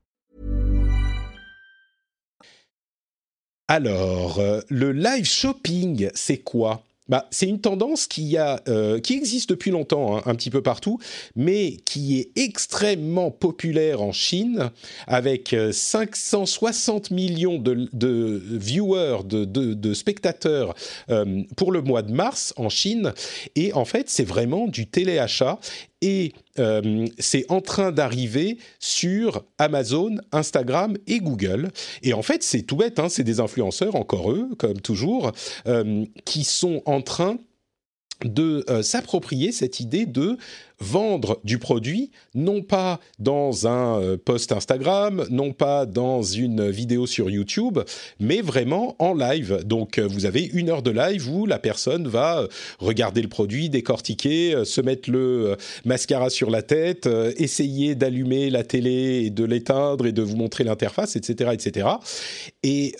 Alors, euh, le live shopping, c'est quoi? Bah, c'est une tendance qui, euh, existe depuis longtemps, hein, un petit peu partout, mais qui est extrêmement populaire en Chine, avec euh, 560 millions de, viewers, de, spectateurs euh, pour le mois de mars en Chine. Et en fait, c'est vraiment du téléachat et euh, c'est en train d'arriver sur Amazon, Instagram et Google. Et en fait, c'est tout bête, hein, c'est des influenceurs, encore eux, comme toujours, euh, qui sont en train de euh, s'approprier cette idée de vendre du produit, non pas dans un euh, post Instagram, non pas dans une vidéo sur YouTube, mais vraiment en live. Donc euh, vous avez une heure de live où la personne va regarder le produit, décortiquer, se mettre le mascara sur la tête, essayer d'allumer la télé et de l'éteindre et de vous montrer l'interface, etc., etc. Et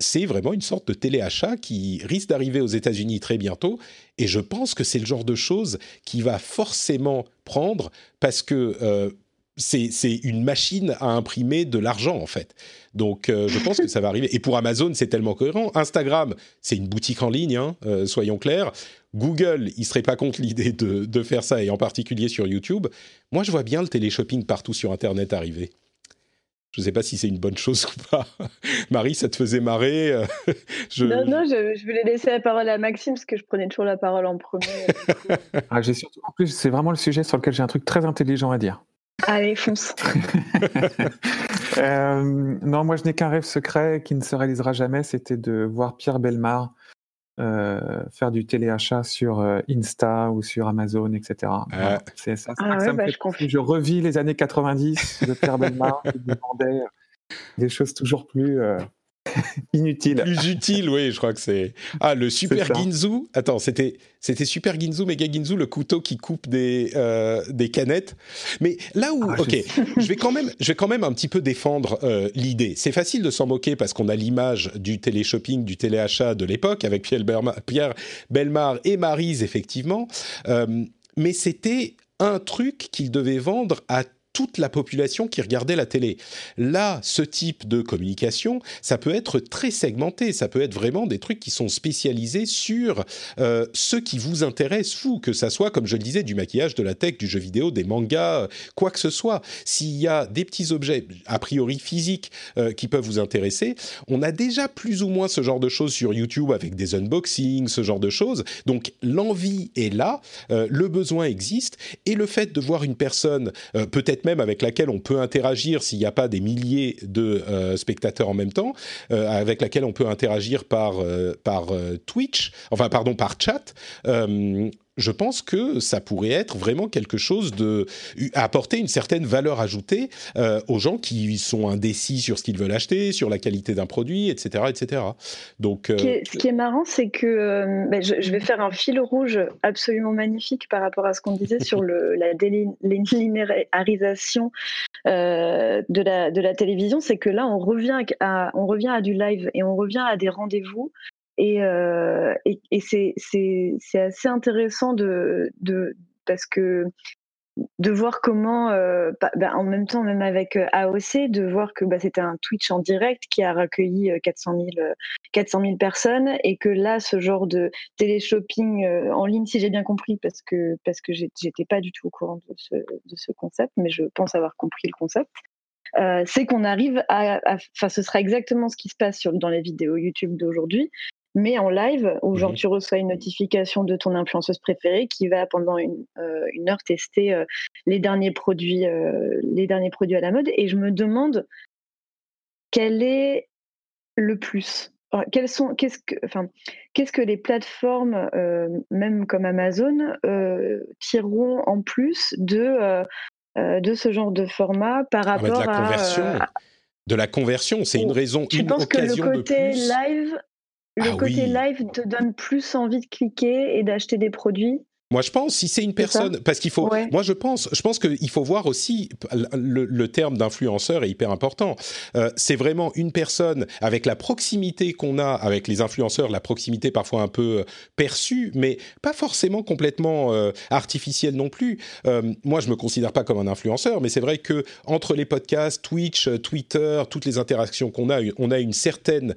c'est vraiment une sorte de téléachat qui risque d'arriver aux États-Unis très bientôt. Et je pense que c'est le genre de choses qui va forcément prendre parce que euh, c'est une machine à imprimer de l'argent en fait. Donc euh, je pense que ça va arriver. Et pour Amazon, c'est tellement cohérent. Instagram, c'est une boutique en ligne, hein, euh, soyons clairs. Google, il serait pas contre l'idée de, de faire ça, et en particulier sur YouTube. Moi, je vois bien le téléshopping partout sur Internet arriver. Je ne sais pas si c'est une bonne chose ou pas. Marie, ça te faisait marrer euh, je-
Non, non, je, je voulais laisser la parole à Maxime parce que je prenais toujours la parole en premier.
Ah, j'ai surtout, en plus, c'est vraiment le sujet sur lequel j'ai un truc très intelligent à dire.
Allez, fonce.
Euh, non, moi, je n'ai qu'un rêve secret qui ne se réalisera jamais, c'était de voir Pierre Belmar euh, faire du téléachat sur euh, Insta ou sur Amazon, etc. Voilà. C'est ça,
Ah
ça que
ouais,
ça me
bah,
fait
je
revis les années 90 de Pierre Belmar qui demandait des choses toujours plus inutiles.
plus utile, oui, je crois que c'est. Ah, le Super. Ginzu. Attends, c'était c'était Super Ginzu, Mega Ginzu, le couteau qui coupe des euh, des canettes. Mais là où,
Ah,
ok, je vais quand même, je vais quand même un petit peu défendre euh, l'idée. C'est facile de s'en moquer parce qu'on a l'image du télé-shopping, du téléachat de l'époque avec Pierre, Berma- Pierre Belmar et Marise effectivement. Euh, mais c'était un truc qu'il devait vendre à toute la population qui regardait la télé. Là, ce type de communication, ça peut être très segmenté, ça peut être vraiment des trucs qui sont spécialisés sur euh, ce qui vous intéresse, vous, que ça soit, comme je le disais, du maquillage, de la tech, du jeu vidéo, des mangas, euh, quoi que ce soit. S'il y a des petits objets, a priori physiques, euh, qui peuvent vous intéresser, on a déjà plus ou moins ce genre de choses sur YouTube avec des unboxings, ce genre de choses. Donc l'envie est là, euh, le besoin existe, et le fait de voir une personne, peut-être avec laquelle on peut interagir s'il n'y a pas des milliers de euh, spectateurs en même temps, euh, avec laquelle on peut interagir par, euh, Twitch, enfin pardon, par chat, je pense que ça pourrait être vraiment quelque chose de apporter une certaine valeur ajoutée euh, aux gens qui sont indécis sur ce qu'ils veulent acheter, sur la qualité d'un produit, etc., etc. Donc, euh,
Ce qui est, ce qui est marrant, c'est que euh, ben, je, je vais faire un fil rouge absolument magnifique par rapport à ce qu'on disait sur le, la délinéarisation de, la, de la télévision. C'est que là, on revient à, on revient à du live et on revient à des rendez-vous. Et, euh, et, c'est assez intéressant de, de, parce que de voir comment, euh, bah, bah, en même temps, même avec euh, AOC, de voir que bah, c'était un Twitch en direct qui a recueilli euh, 400 000, euh, 400 000 personnes et que là, ce genre de télé-shopping euh, en ligne, si j'ai bien compris, parce que, parce que j'étais pas du tout au courant de ce, de ce concept, mais je pense avoir compris le concept. c'est qu'on arrive à- enfin, ce sera exactement ce qui se passe sur, dans les vidéos YouTube d'aujourd'hui, mais en live, où genre tu reçois une notification de ton influenceuse préférée qui va pendant une, euh, une heure tester euh, les derniers produits, euh, les derniers produits à la mode. Et je me demande quel est le plus. Enfin, quels sont, qu'est-ce que, enfin, qu'est-ce que les plateformes, même comme Amazon, tireront en plus de de ce genre de format par
ah bah,
rapport
de la
à,
conversion,
à-
de la conversion, c'est une raison,
je
une
pense que le
occasion de
côté
plus.
live, le
Ah
côté
oui.
live te donne plus envie de cliquer et d'acheter des produits
Moi, je pense si c'est une personne, parce qu'il faut. Moi, je pense, je pense qu'il faut voir aussi le, terme d'influenceur est hyper important. Euh, c'est vraiment une personne avec la proximité qu'on a avec les influenceurs, la proximité parfois un peu euh, perçue, mais pas forcément complètement euh, artificielle non plus. moi, je me considère pas comme un influenceur, mais c'est vrai que entre les podcasts, Twitch, Twitter, toutes les interactions qu'on a, on a une certaine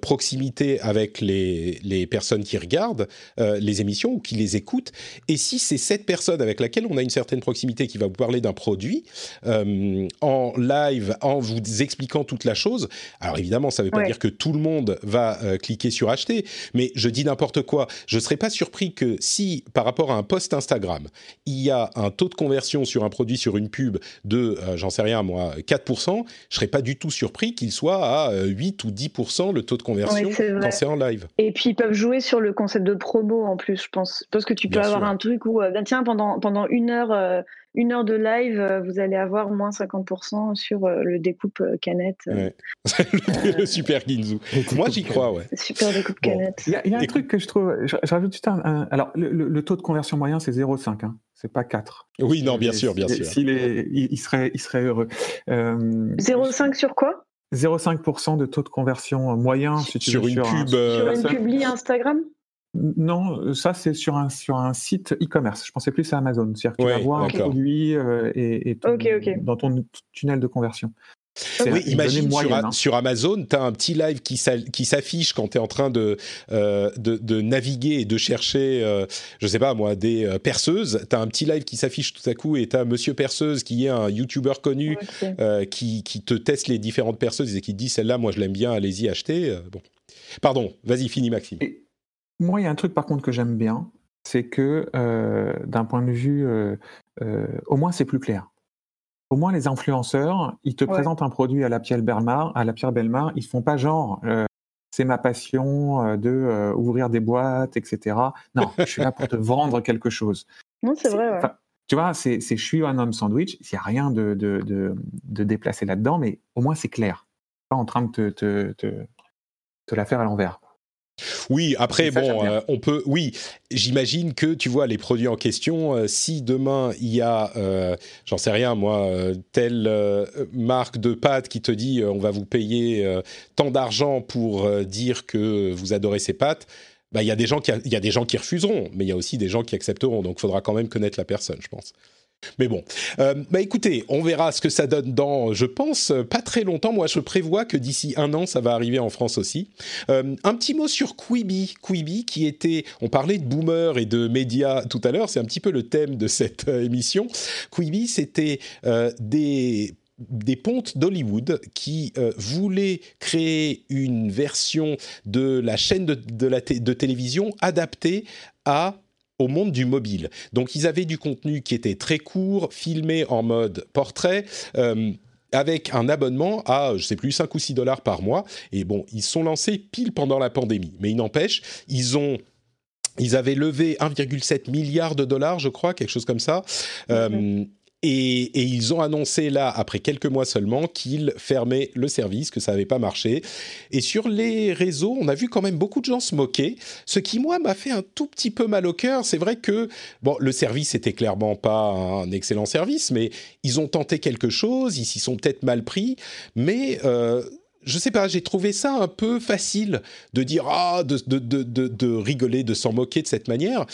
proximité avec les les personnes qui regardent les émissions ou qui les écoutent. Et si c'est cette personne avec laquelle on a une certaine proximité qui va vous parler d'un produit euh, en live, en vous expliquant toute la chose, alors évidemment, ça ne veut pas dire que tout le monde va euh, cliquer sur acheter, mais je dis n'importe quoi. Je ne serais pas surpris que si, par rapport à un post Instagram, il y a un taux de conversion sur un produit, sur une pub de, euh, j'en sais rien moi, 4%, je ne serais pas du tout surpris qu'il soit à 8 ou 10% le taux de conversion quand c'est en live.
Et puis ils peuvent jouer sur le concept de promo en plus, je pense. Parce que tu peux avoir un truc où, euh, ben tiens, pendant, pendant une heure, euh, une heure de live, euh, vous allez avoir moins 50% sur le découpe canette.
le, super Ginzu. Moi, j'y crois, ouais.
Super découpe canette.
Il y, a un truc que je trouve. Je, rajoute juste un, Alors, le, taux de conversion moyen, c'est 0,5. Hein. C'est pas 4.
Oui, non, bien sûr, bien sûr.
S'il est, il, serait, il serait heureux.
0,5 sur quoi?
0,5% de taux de conversion moyen si tu
sur,
une
pub,
sur une pub Instagram?
Non, ça c'est sur un, sur un site e-commerce. Je pensais plus à Amazon. C'est-à-dire que tu vas voir un produit euh, et, dans ton tunnel de conversion.
Oui, imagine sur, hein. sur, Amazon, tu as un petit live qui s'affiche quand tu es en train de, euh, de, naviguer et de chercher, euh, je sais pas moi, des perceuses. Tu as un petit live qui s'affiche tout à coup et tu as Monsieur Perceuse qui est un YouTuber connu qui, qui, te teste les différentes perceuses et qui te dit celle-là, moi je l'aime bien, allez-y, achetez. bon. Pardon, vas-y, fini Maxime.
Moi, il y a un truc par contre que j'aime bien, c'est que euh, d'un point de vue, euh, euh, au moins c'est plus clair. Au moins les influenceurs, ils te présentent un produit à la Pierre Belmar, à la Pierre Belmar, ils font pas genre c'est ma passion de ouvrir des boîtes, etc. Non, je suis là pour te vendre quelque chose.
Non, c'est vrai.
Tu vois, c'est je suis un homme sandwich. Il n'y a rien de, de, de, déplacé là-dedans, mais au moins c'est clair. Pas en train de te, te, te, te la faire à l'envers.
Oui, après, bon, euh, on peut. Oui, j'imagine que tu vois les produits en question. Euh, si demain il y a, euh, j'en sais rien, moi, telle marque de pâtes qui te dit on va vous payer tant d'argent pour dire que vous adorez ces pâtes. Bah, il y a des gens qui, il y a des gens qui refuseront, mais il y a aussi des gens qui accepteront. Donc, il faudra quand même connaître la personne, je pense. Mais bon, euh, bah écoutez, on verra ce que ça donne dans, je pense, pas très longtemps. Moi, je prévois que d'ici un an, ça va arriver en France aussi. Euh, un petit mot sur Quibi. Quibi, qui était, on parlait de boomer et de médias tout à l'heure, c'est un petit peu le thème de cette euh, émission. Quibi, c'était des des pontes d'Hollywood qui voulaient créer une version de la chaîne de, de télévision adaptée à au monde du mobile. Donc ils avaient du contenu qui était très court, filmé en mode portrait. Euh, avec un abonnement à, je sais plus, 5 ou 6 dollars par mois. Et bon, ils sont lancés pile pendant la pandémie. Mais il n'empêche, ils ont ils avaient levé 1,7 milliard de dollars, je crois, quelque chose comme ça. Euh, et, ils ont annoncé là, après quelques mois seulement, qu'ils fermaient le service, que ça n'avait pas marché. Et sur les réseaux, on a vu quand même beaucoup de gens se moquer, ce qui, moi, m'a fait un tout petit peu mal au cœur. C'est vrai que, bon, le service était clairement pas un excellent service, mais ils ont tenté quelque chose, ils s'y sont peut-être mal pris, mais... Euh, je sais pas, j'ai trouvé ça un peu facile de dire ah, de, de, de, de rigoler, de s'en moquer de cette manière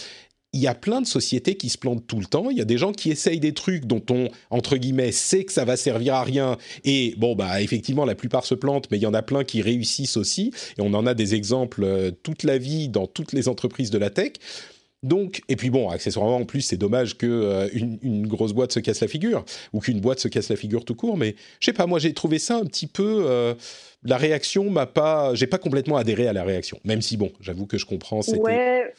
il y a plein de sociétés qui se plantent tout le temps. Il y a des gens qui essayent des trucs dont on, entre guillemets, sait que ça va servir à rien. Et bon, bah, effectivement, la plupart se plantent, mais il y en a plein qui réussissent aussi. Et on en a des exemples euh, toute la vie dans toutes les entreprises de la tech. Donc, et puis bon, accessoirement, en plus, c'est dommage qu'une euh, grosse boîte se casse la figure, ou qu'une boîte se casse la figure tout court, mais je sais pas, moi j'ai trouvé ça un petit peu. Euh, la réaction m'a pas. J'ai pas complètement adhéré à la réaction, même si bon, j'avoue que je comprends.
Ouais,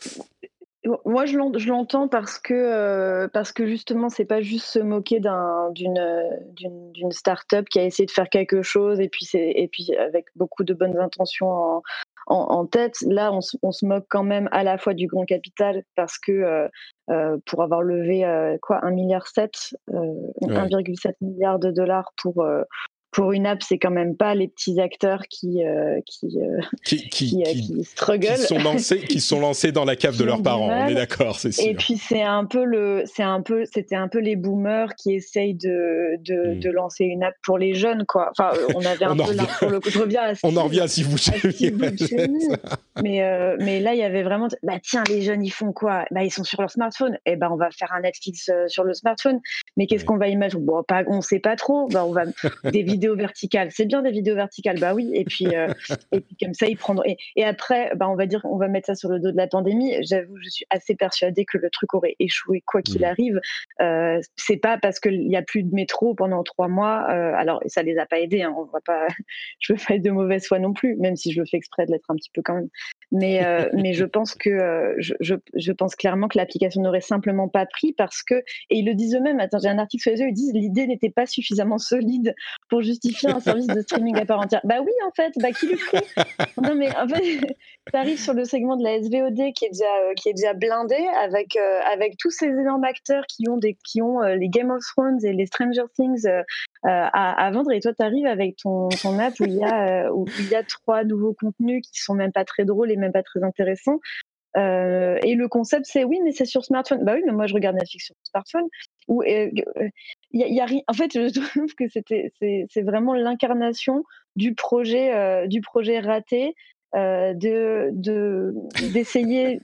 moi, je l'entends parce que euh, parce que justement, c'est pas juste se moquer d'une d'une start-up qui a essayé de faire quelque chose et puis c'est et puis avec beaucoup de bonnes intentions en, en, tête. Là, on, on, se moque quand même à la fois du grand capital parce que euh, euh pour avoir levé euh, quoi un milliard 7, 1,7 milliard de dollars pour pour une app, c'est quand même pas les petits acteurs qui euh, qui, euh,
qui,
qui,
qui,
qui struggle.
qui sont lancés, qui sont lancés dans la cave de leurs parents. On est d'accord, c'est sûr.
Et puis c'est un peu le, c'est un peu, c'était un peu les boomers qui essayent de de,
Mm.
de lancer une app pour les jeunes quoi. Enfin, euh, on avait un
On
peu là, pour le coup, je reviens à
On en revient à si vous
mais euh, mais là il y avait vraiment, bah tiens les jeunes ils font quoi? Bah ils sont sur leur smartphone. Eh ben on va faire un Netflix euh, sur le smartphone. Mais qu'est-ce
Ouais.
qu'on va imaginer? Bon pas, on sait pas trop. Bah on va des vidéos verticales. C'est bien des vidéos verticales. Bah oui. Et puis euh, et puis comme ça ils prendront. Et, et après bah on va dire on va mettre ça sur le dos de la pandémie. J'avoue je suis assez persuadée que le truc aurait échoué quoi qu'il arrive. Euh, c'est pas parce qu'il y a plus de métro pendant trois mois. euh, alors ça les a pas aidés. Hein, on va pas. Je veux pas être de mauvaise foi non plus, même si je le fais exprès de l'être un petit peu quand même. Mais euh, mais je pense que euh, je, je, pense clairement que l'application n'aurait simplement pas pris parce que et ils le disent eux-mêmes. Attends, j'ai un article sur les yeux. Ils disent l'idée n'était pas suffisamment solide pour justifier un service de streaming à part entière. Bah oui, en fait. Bah qui le ferait Non mais en fait, t'arrives sur le segment de la SVOD qui est déjà euh, qui est déjà blindé avec euh, avec tous ces énormes acteurs qui ont des qui ont les Game of Thrones et les Stranger Things à, à vendre et toi t'arrives avec ton app où il y a euh, où il y a trois nouveaux contenus qui sont même pas très drôles et même pas très intéressants. Euh, et le concept, c'est oui, mais c'est sur smartphone. Bah oui, mais moi je regarde Netflix sur smartphone. Ou euh, euh, y a. En fait, je trouve que c'était c'est vraiment l'incarnation du projet euh, du projet raté euh, de d'essayer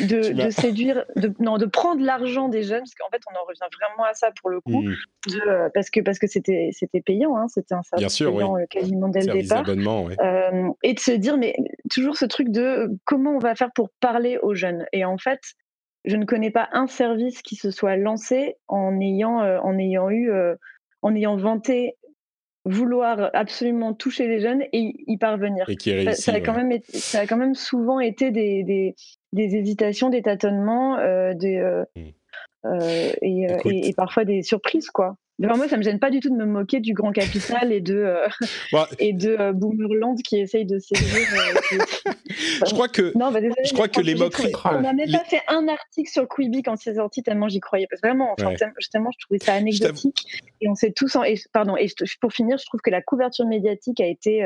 de, séduire, de, non, de prendre l'argent des jeunes, parce qu'en fait, on en revient vraiment à ça pour le coup,
Mm.
de, euh, parce que parce que c'était c'était payant, hein, c'était un service
sûr,
payant euh, quasiment dès le départ. Euh, et de se dire, mais toujours ce truc de comment on va faire pour parler aux jeunes? Et en fait, je ne connais pas un service qui se soit lancé en ayant, euh, en ayant eu, euh, en ayant vanté vouloir absolument toucher les jeunes et y- parvenir.
Et qui est
Ça, a quand
ouais.
même été- ça a quand même souvent été des, des, des hésitations, des tâtonnements, euh, des, euh,
Mm.
euh, et, et parfois des surprises, quoi. Enfin, moi, ça me gêne pas du tout de me moquer du grand capital et de, euh,
Bah,
et de euh, Boomerland qui essaye de séduire. euh,
je crois que
Non, bah, désolé,
Je crois que les moqueries-
On n'a même
les-
pas fait un article sur Quibi quand c'est sorti, tellement j'y croyais. Parce que vraiment, enfin,
Ouais.
tellement, je trouvais ça anecdotique. Et on s'est tous. En... Et, pardon, et je- pour finir, je trouve que la couverture médiatique a été.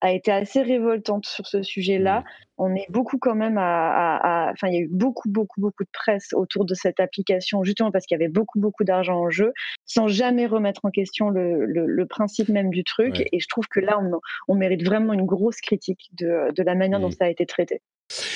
a été assez révoltante sur ce sujet-là.
Mm.
On est beaucoup quand même à, Enfin, il y a eu beaucoup, beaucoup, beaucoup de presse autour de cette application, justement parce qu'il y avait beaucoup, beaucoup d'argent en jeu, sans jamais remettre en question le, le- le principe même du truc.
Ouais.
Et je trouve que là, on, on mérite vraiment une grosse critique de, de la manière dont
Mm.
ça a été traité.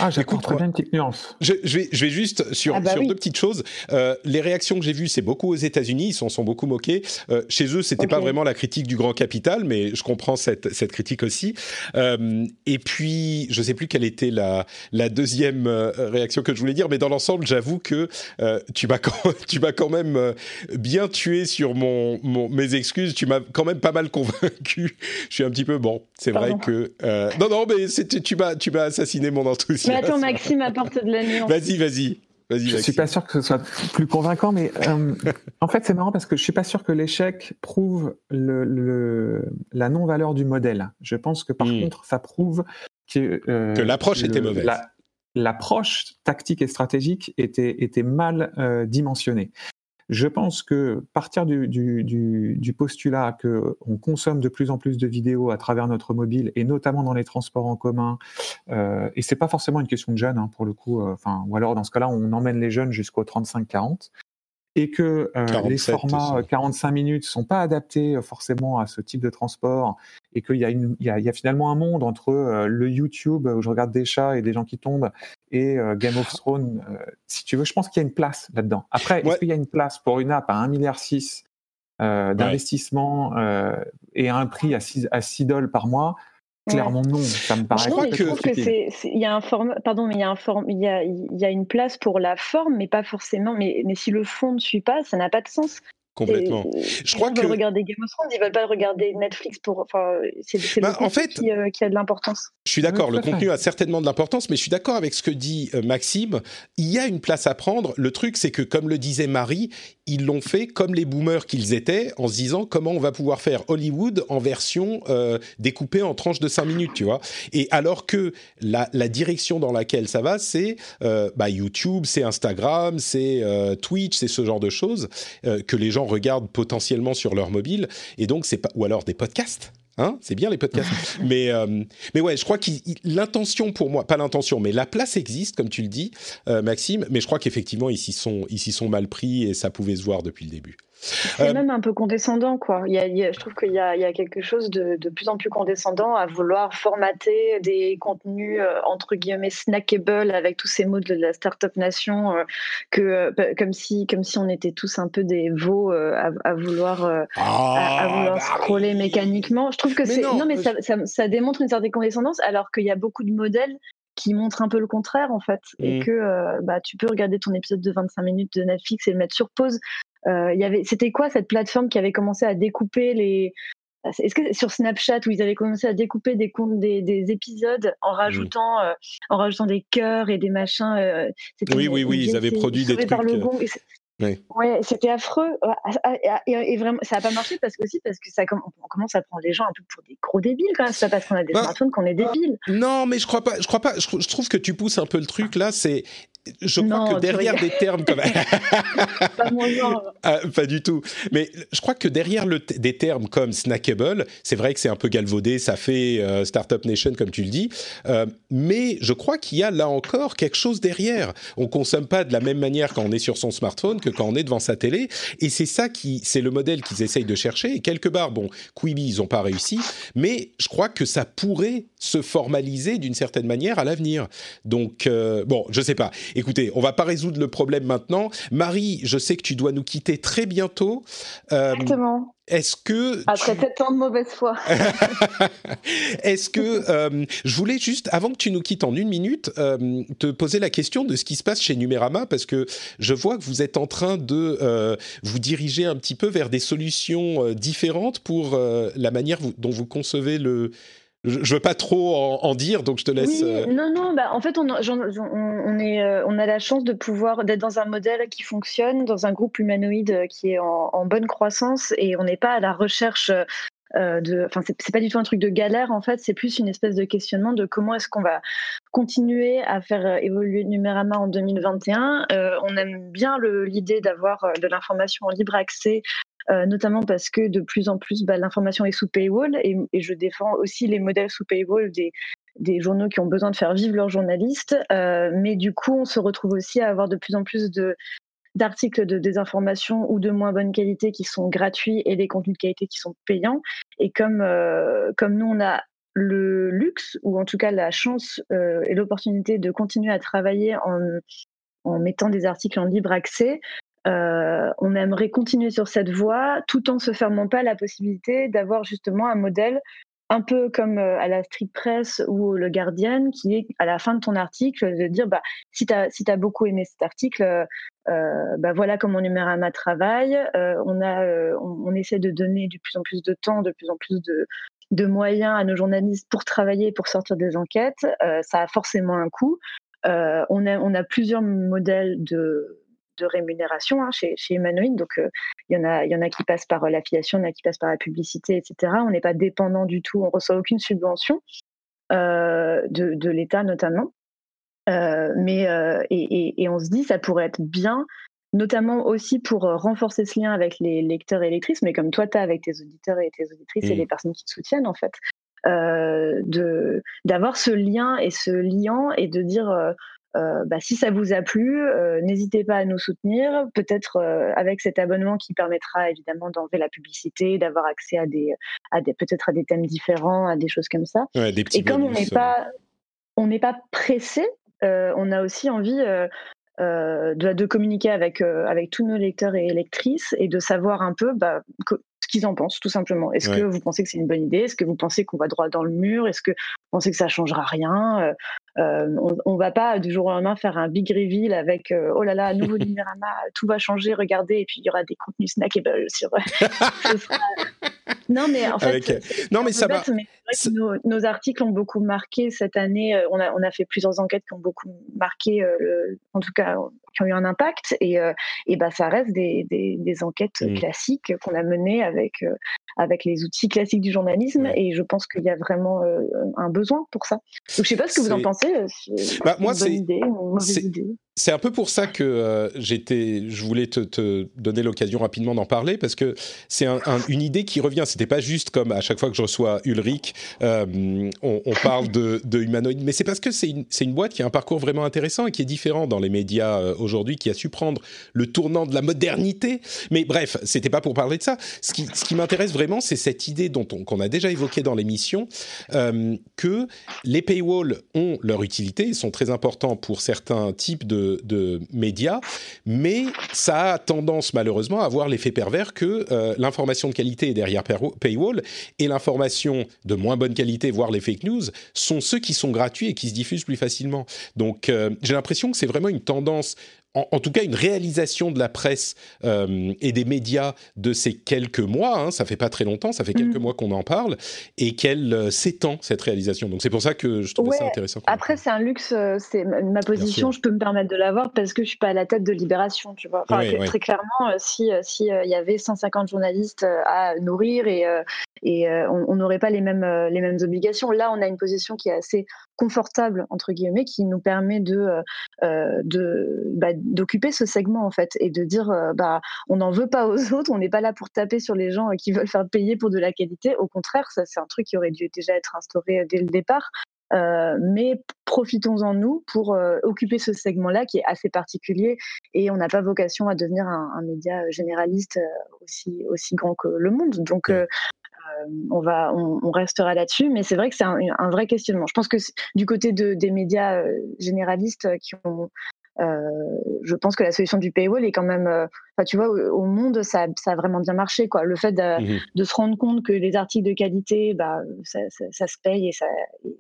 Ah, j'apporte
Écoute,
très bien une petite nuance.
Je, je vais, je vais juste sur,
Ah bah
sur
oui.
deux petites choses. Euh, les réactions que j'ai vues, c'est beaucoup aux États-Unis. Ils s'en sont beaucoup moqués. Euh, chez eux, c'était
Ok.
pas vraiment la critique du grand capital, mais je comprends cette, cette critique aussi. Euh, et puis, je sais plus quelle était la, la deuxième euh, réaction que je voulais dire, mais dans l'ensemble, j'avoue que euh, tu m'as quand, tu m'as quand même euh, bien tué sur mon, mon, mes excuses. Tu m'as quand même pas mal convaincu. Je suis un petit peu bon. C'est vrai que euh, non, non, mais c'était- tu m'as, tu m'as assassiné mon enthousiasme.
Mais attends, Maxime apporte de la nuance.
Vas-y, vas-y. Vas-y,
Je suis
Maxime.
pas sûr que ce soit plus convaincant, mais euh, en fait, c'est marrant parce que je suis pas sûr que l'échec prouve le, le- la non-valeur du modèle. Je pense que par
Hmm.
contre, ça prouve que, euh,
Que l'approche était mauvaise.
la- L'approche tactique et stratégique était, était mal euh, dimensionnée. Je pense que partir du, du, du, du postulat que on consomme de plus en plus de vidéos à travers notre mobile et notamment dans les transports en commun, euh, et c'est pas forcément une question de jeunes hein, pour le coup, euh, enfin ou alors dans ce cas-là on emmène les jeunes jusqu'au 35-40 et que euh,
47
les formats
aussi.
euh, 45 minutes sont pas adaptés euh, forcément à ce type de transport et qu'il y, a une- il y, a, il y a finalement un monde entre euh, le YouTube où je regarde des chats et des gens qui tombent et Game of Thrones. si tu veux, je pense qu'il y a une place là-dedans. Après,
Ouais.
est-ce qu'il y a une place pour une app à 1,6 milliard d'investissement et à un prix à 6, à 6 dollars par mois? Clairement non, ça me paraît
Je
mais je trouve que il y a un forme, pardon, mais il y a un forme, il y a, il y a une place pour la forme, mais pas forcément. Mais, mais si le fond ne suit pas, ça n'a pas de sens.
Complètement.
Et-
Je crois que
veulent regarder Game of Thrones, ils veulent pas regarder Netflix pour. Enfin, c'est, c'est
Bah,
le
en
contenu
fait-
qui, euh, qui a de l'importance.
je suis d'accord,
Oui,
le contenu a certainement de l'importance, mais je suis d'accord avec ce que dit euh, Maxime. Il y a une place à prendre. Le truc, c'est que, comme le disait Marie, ils l'ont fait comme les boomers qu'ils étaient, en se disant comment on va pouvoir faire Hollywood en version euh, découpée en tranches de 5 minutes, tu vois. Et alors que la, la direction dans laquelle ça va, c'est euh, bah, YouTube, c'est Instagram, c'est euh, Twitch, c'est ce genre de choses euh, que les gens regardent potentiellement sur leur mobile, et donc c'est pas ou alors des podcasts. Hein c'est bien les podcasts. mais, euh, mais ouais, je crois que l'intention pour moi, pas l'intention, mais la place existe, comme tu le dis, euh, Maxime. Mais je crois qu'effectivement, ils s'y sont, ils sont mal pris et ça pouvait se voir depuis le début.
C'est euh, même un peu condescendant, quoi. Il y a, je trouve qu'il y, y a, quelque chose de, de, plus en plus condescendant à vouloir formater des contenus euh, entre guillemets snackable avec tous ces mots de la startup nation, euh, que comme si comme si on était tous un peu des veaux à, vouloir à, ah, vouloir bah scroller mécaniquement. Je trouve que c'est non, mais ça, ça, démontre une certaine condescendance, alors qu'il y a beaucoup de modèles qui montrent un peu le contraire en fait et mmh. que bah, tu peux regarder ton épisode de 25 minutes de Netflix et le mettre sur pause euh, y avait, c'était quoi cette plateforme qui avait commencé à découper les, est-ce que sur Snapchat où ils avaient commencé à découper des comptes des, des épisodes en rajoutant euh, en rajoutant des cœurs et des machins euh,
Oui oui oui, ils avaient produit des trucs.
Oui. Ouais, c'était affreux. Ah, ah, ah, et, vraiment, ça n'a pas marché parce que aussi parce que ça on commence à prendre les gens un peu pour des gros débiles quand même. C'est pas parce qu'on a des bah, smartphones qu'on est débiles.
Non, mais je crois pas. Je crois pas. Je, trouve que tu pousses un peu le truc là. C'est je crois que derrière des termes comme
pas,
ah, pas du tout. Mais je crois que derrière le des termes comme snackable, c'est vrai que c'est un peu galvaudé, ça fait euh, startup nation comme tu le dis, euh, mais je crois qu'il y a là encore quelque chose derrière. On consomme pas de la même manière quand on est sur son smartphone que quand on est devant sa télé, et c'est ça qui c'est le modèle qu'ils essayent de chercher. Et quelque part, bon, Quibi ils ont pas réussi, mais je crois que ça pourrait se formaliser d'une certaine manière à l'avenir. Donc euh, bon, je sais pas. Écoutez, on va pas résoudre le problème maintenant. Marie, je sais que tu dois nous quitter très bientôt.
Euh, Exactement.
Est-ce que
après tu... tant de mauvaise foi
Est-ce que euh, je voulais juste avant que tu nous quittes en une minute euh, te poser la question de ce qui se passe chez Numérama parce que je vois que vous êtes en train de vous diriger un petit peu vers des solutions différentes pour la manière dont vous concevez le je, ne veux pas trop en, dire, donc je te laisse.
Euh, non, non, bah, en fait, on, on, est, euh, on a la chance de pouvoir d'être dans un modèle qui fonctionne, dans un groupe humanoïde euh, qui est en, bonne croissance, et on n'est pas à la recherche de. Enfin, c'est pas du tout un truc de galère, en fait, c'est plus une espèce de questionnement de comment est-ce qu'on va continuer à faire évoluer Numérama en 2021. on aime bien l'idée d'avoir de l'information en libre accès euh, notamment parce que de plus en plus, bah, l'information est sous paywall et, je défends aussi les modèles sous paywall des, journaux qui ont besoin de faire vivre leurs journalistes. Euh, mais du coup, on se retrouve aussi à avoir de plus en plus d'articles de désinformation ou de moins bonne qualité qui sont gratuits et des contenus de qualité qui sont payants. Et comme, euh, comme nous, on a le luxe, ou en tout cas la chance et l'opportunité de continuer à travailler en mettant des articles en libre accès, euh, on aimerait continuer sur cette voie tout en se fermant pas la possibilité d'avoir justement un modèle un peu comme euh, à la Street Press ou le Guardian, qui est à la fin de ton article de dire bah, si tu as, beaucoup aimé cet article, euh, bah, voilà comment Numérama travaille. on, a, on, essaie de donner de plus en plus de temps, de plus en plus de, moyens à nos journalistes pour travailler, pour sortir des enquêtes. ça a forcément un coût. on, on a plusieurs modèles de de rémunération hein, chez, chez Humanoid. Donc, euh, il y, en a, y en a qui passent par euh, l'affiliation, il y en a qui passent par la publicité, etc. On n'est pas dépendant du tout, on reçoit aucune subvention euh, de, l'État notamment. mais et, on se dit ça pourrait être bien, notamment aussi pour renforcer ce lien avec les lecteurs et lectrices, mais comme toi tu as avec tes auditeurs et tes auditrices et mmh. les personnes qui te soutiennent en fait, de d'avoir ce lien et ce liant et de dire euh, bah, si ça vous a plu, euh, n'hésitez pas à nous soutenir, peut-être euh, avec cet abonnement qui permettra évidemment d'enlever la publicité, d'avoir accès à des, à des peut-être à des thèmes différents, à des choses comme ça.
Et
comme on n'est pas, on n'est pas pressé, on a aussi envie de, de, communiquer avec avec tous nos lecteurs et lectrices et de savoir un peu bah, ce qu'ils en pensent, tout simplement. Est-ce que vous pensez que c'est une bonne idée? Est-ce que vous pensez qu'on va droit dans le mur? Est-ce que vous pensez que ça changera rien? Euh, on, ne va pas du jour au lendemain faire un big reveal avec euh, oh là là, nouveau Numérama, tout va changer, regardez, et puis il y aura des contenus snackable sur. non, mais en fait,
non, mais ça va.
nos, articles ont beaucoup marqué cette année. Euh, on a, on a fait plusieurs enquêtes qui ont beaucoup marqué, en tout cas, qui ont eu un impact. Et, et bah, ça reste des, des, enquêtes mmh. classiques qu'on a menées avec, avec les outils classiques du journalisme. Et je pense qu'il y a vraiment un besoin pour ça. Donc, je sais pas ce que vous en pensez.
Bah, moi,
c'est
c'est un peu pour ça que euh, j'étais, je voulais te, donner l'occasion rapidement d'en parler parce que c'est une idée qui revient. C'était pas juste comme à chaque fois que je reçois Ulrich, euh, on, parle de, de humanoïdes, mais c'est parce que c'est une, boîte qui a un parcours vraiment intéressant et qui est différent dans les médias euh, aujourd'hui, qui a su prendre le tournant de la modernité. Mais bref, c'était pas pour parler de ça. Ce qui, m'intéresse vraiment, c'est cette idée dont on, qu'on a déjà évoqué dans l'émission, que les paywalls ont leur utilité, ils sont très importants pour certains types de de, médias, mais ça a tendance malheureusement à avoir l'effet pervers que euh, l'information de qualité est derrière paywall et l'information de moins bonne qualité, voire les fake news, sont ceux qui sont gratuits et qui se diffusent plus facilement. Donc euh, j'ai l'impression que c'est vraiment une tendance en, tout cas une réalisation de la presse euh, et des médias de ces quelques mois, hein, ça fait pas très longtemps, ça fait quelques mm. mois qu'on en parle, et qu'elle euh, s'étend cette réalisation. Donc c'est pour ça que je trouvais ça intéressant.
Après c'est un luxe, euh, c'est ma position, je peux me permettre de l'avoir parce que je suis pas à la tête de Libération, tu vois. Très clairement, si si il y avait 150 journalistes à nourrir et et on n'aurait pas les mêmes les mêmes obligations. Là, on a une position qui est assez confortable entre guillemets, qui nous permet de de bah, d'occuper ce segment en fait et de dire euh, bah on n'en veut pas aux autres, on n'est pas là pour taper sur les gens qui veulent faire payer pour de la qualité. Au contraire, ça c'est un truc qui aurait dû déjà être instauré dès le départ. Euh, mais profitons-en nous pour euh, occuper ce segment-là qui est assez particulier et on n'a pas vocation à devenir un, média généraliste aussi aussi grand que le monde. Donc on va, on, restera là-dessus, mais c'est vrai que c'est un, vrai questionnement. Je pense que du côté de, des médias généralistes qui ont euh, je pense que la solution du paywall est quand même, euh, tu vois, au, monde, ça, ça, a vraiment bien marché. Quoi. Le fait de, mhm. de, se rendre compte que les articles de qualité, bah, ça, ça, se paye et ça,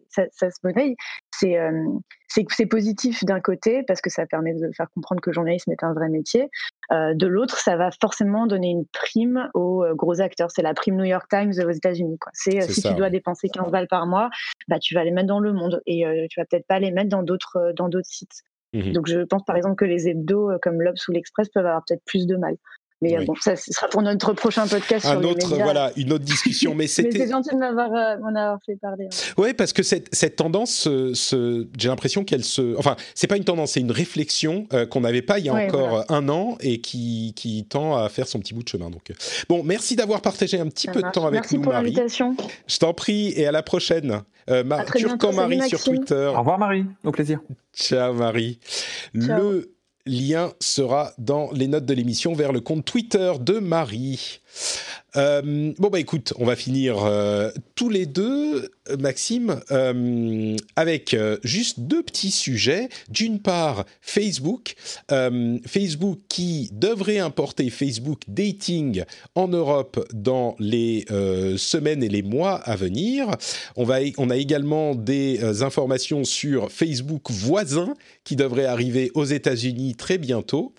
ça, se monnaie, c'est euh, c'est positif d'un côté parce que ça permet de faire comprendre que le journalisme est un vrai métier. Euh, de l'autre, ça va forcément donner une prime aux gros acteurs. C'est la prime New York Times aux États-Unis. C'est si tu dois dépenser 15 balles par mois, bah, tu vas les mettre dans le monde et tu vas peut-être pas les mettre dans d'autres dans d'autres sites. Mmh Donc je pense par exemple que les hebdos euh, comme l'Obs ou l'Express peuvent avoir peut-être plus de mal. Mais euh, bon, ça ce sera pour notre prochain podcast.
Un autre, voilà, une autre discussion. Mais
c'est gentil de m'avoir euh, fait parler. Hein.
Oui, parce que cette, cette tendance, j'ai l'impression qu'elle se. Enfin, c'est pas une tendance, c'est une réflexion qu'on n'avait pas il y a encore un an et qui, qui, tend à faire son petit bout de chemin. Donc, bon, merci d'avoir partagé un petit peu de temps avec
nous,
Marie. Je t'en prie et à la prochaine. Euh, Marie sur Twitter.
Au revoir Marie, au plaisir.
Ciao Marie. Le lien sera dans les notes de l'émission vers le compte Twitter de Marie. Euh, bon bah écoute, on va finir euh, tous les deux, Maxime, euh, avec juste deux petits sujets. D'une part, Facebook, Facebook qui devrait importer Facebook Dating en Europe dans les semaines et les mois à venir. On va, on a également des informations sur Facebook voisin qui devrait arriver aux États-Unis très bientôt.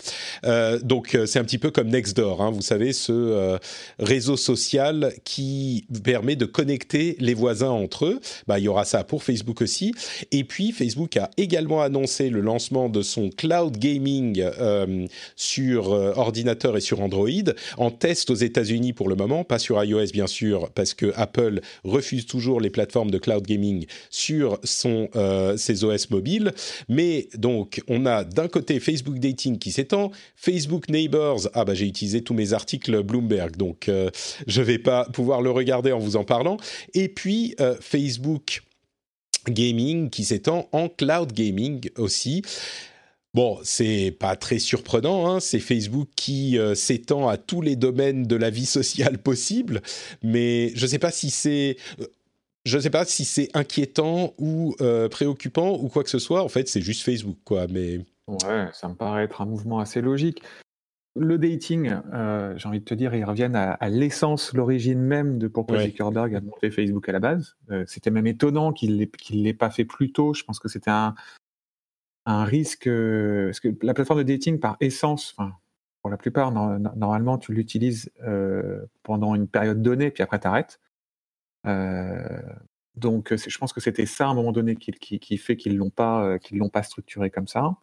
donc c'est un petit peu comme Nextdoor, hein, vous savez ce réseau social qui permet de connecter les voisins entre eux. Bah, il y aura ça pour Facebook aussi. Et puis, Facebook a également annoncé le lancement de son cloud gaming euh, sur euh, ordinateur et sur Android, en test aux États-Unis pour le moment, pas sur iOS bien sûr, parce que Apple refuse toujours les plateformes de cloud gaming sur son, euh, ses OS mobiles. Mais donc, on a d'un côté Facebook Dating qui s'étend, Facebook Neighbors, ah bah j'ai utilisé tous mes articles Bloomberg, donc euh, je ne vais pas pouvoir le regarder en vous en parlant. Et puis euh, Facebook Gaming qui s'étend en cloud gaming aussi. Bon, c'est pas très surprenant, hein. c'est Facebook qui euh, s'étend à tous les domaines de la vie sociale possible, mais je ne sais pas si c'est je ne sais pas si c'est inquiétant ou préoccupant ou quoi que ce soit. En fait, c'est juste Facebook, quoi. Mais
ouais, ça me paraît être un mouvement assez logique le dating, euh, j'ai envie de te dire, ils reviennent à, l'essence, l'origine même de pourquoi Zuckerberg a monté Facebook à la base. Euh, c'était même étonnant qu'il ne l'ait pas fait plus tôt. Je pense que c'était un, risque. Euh, parce que la plateforme de dating, par essence, pour la plupart, normalement, tu l'utilises pendant une période donnée, puis après, tu arrêtes. donc, je pense que c'était ça à un moment donné qui, fait qu'ils ne l'ont pas, l'ont pas structuré comme ça.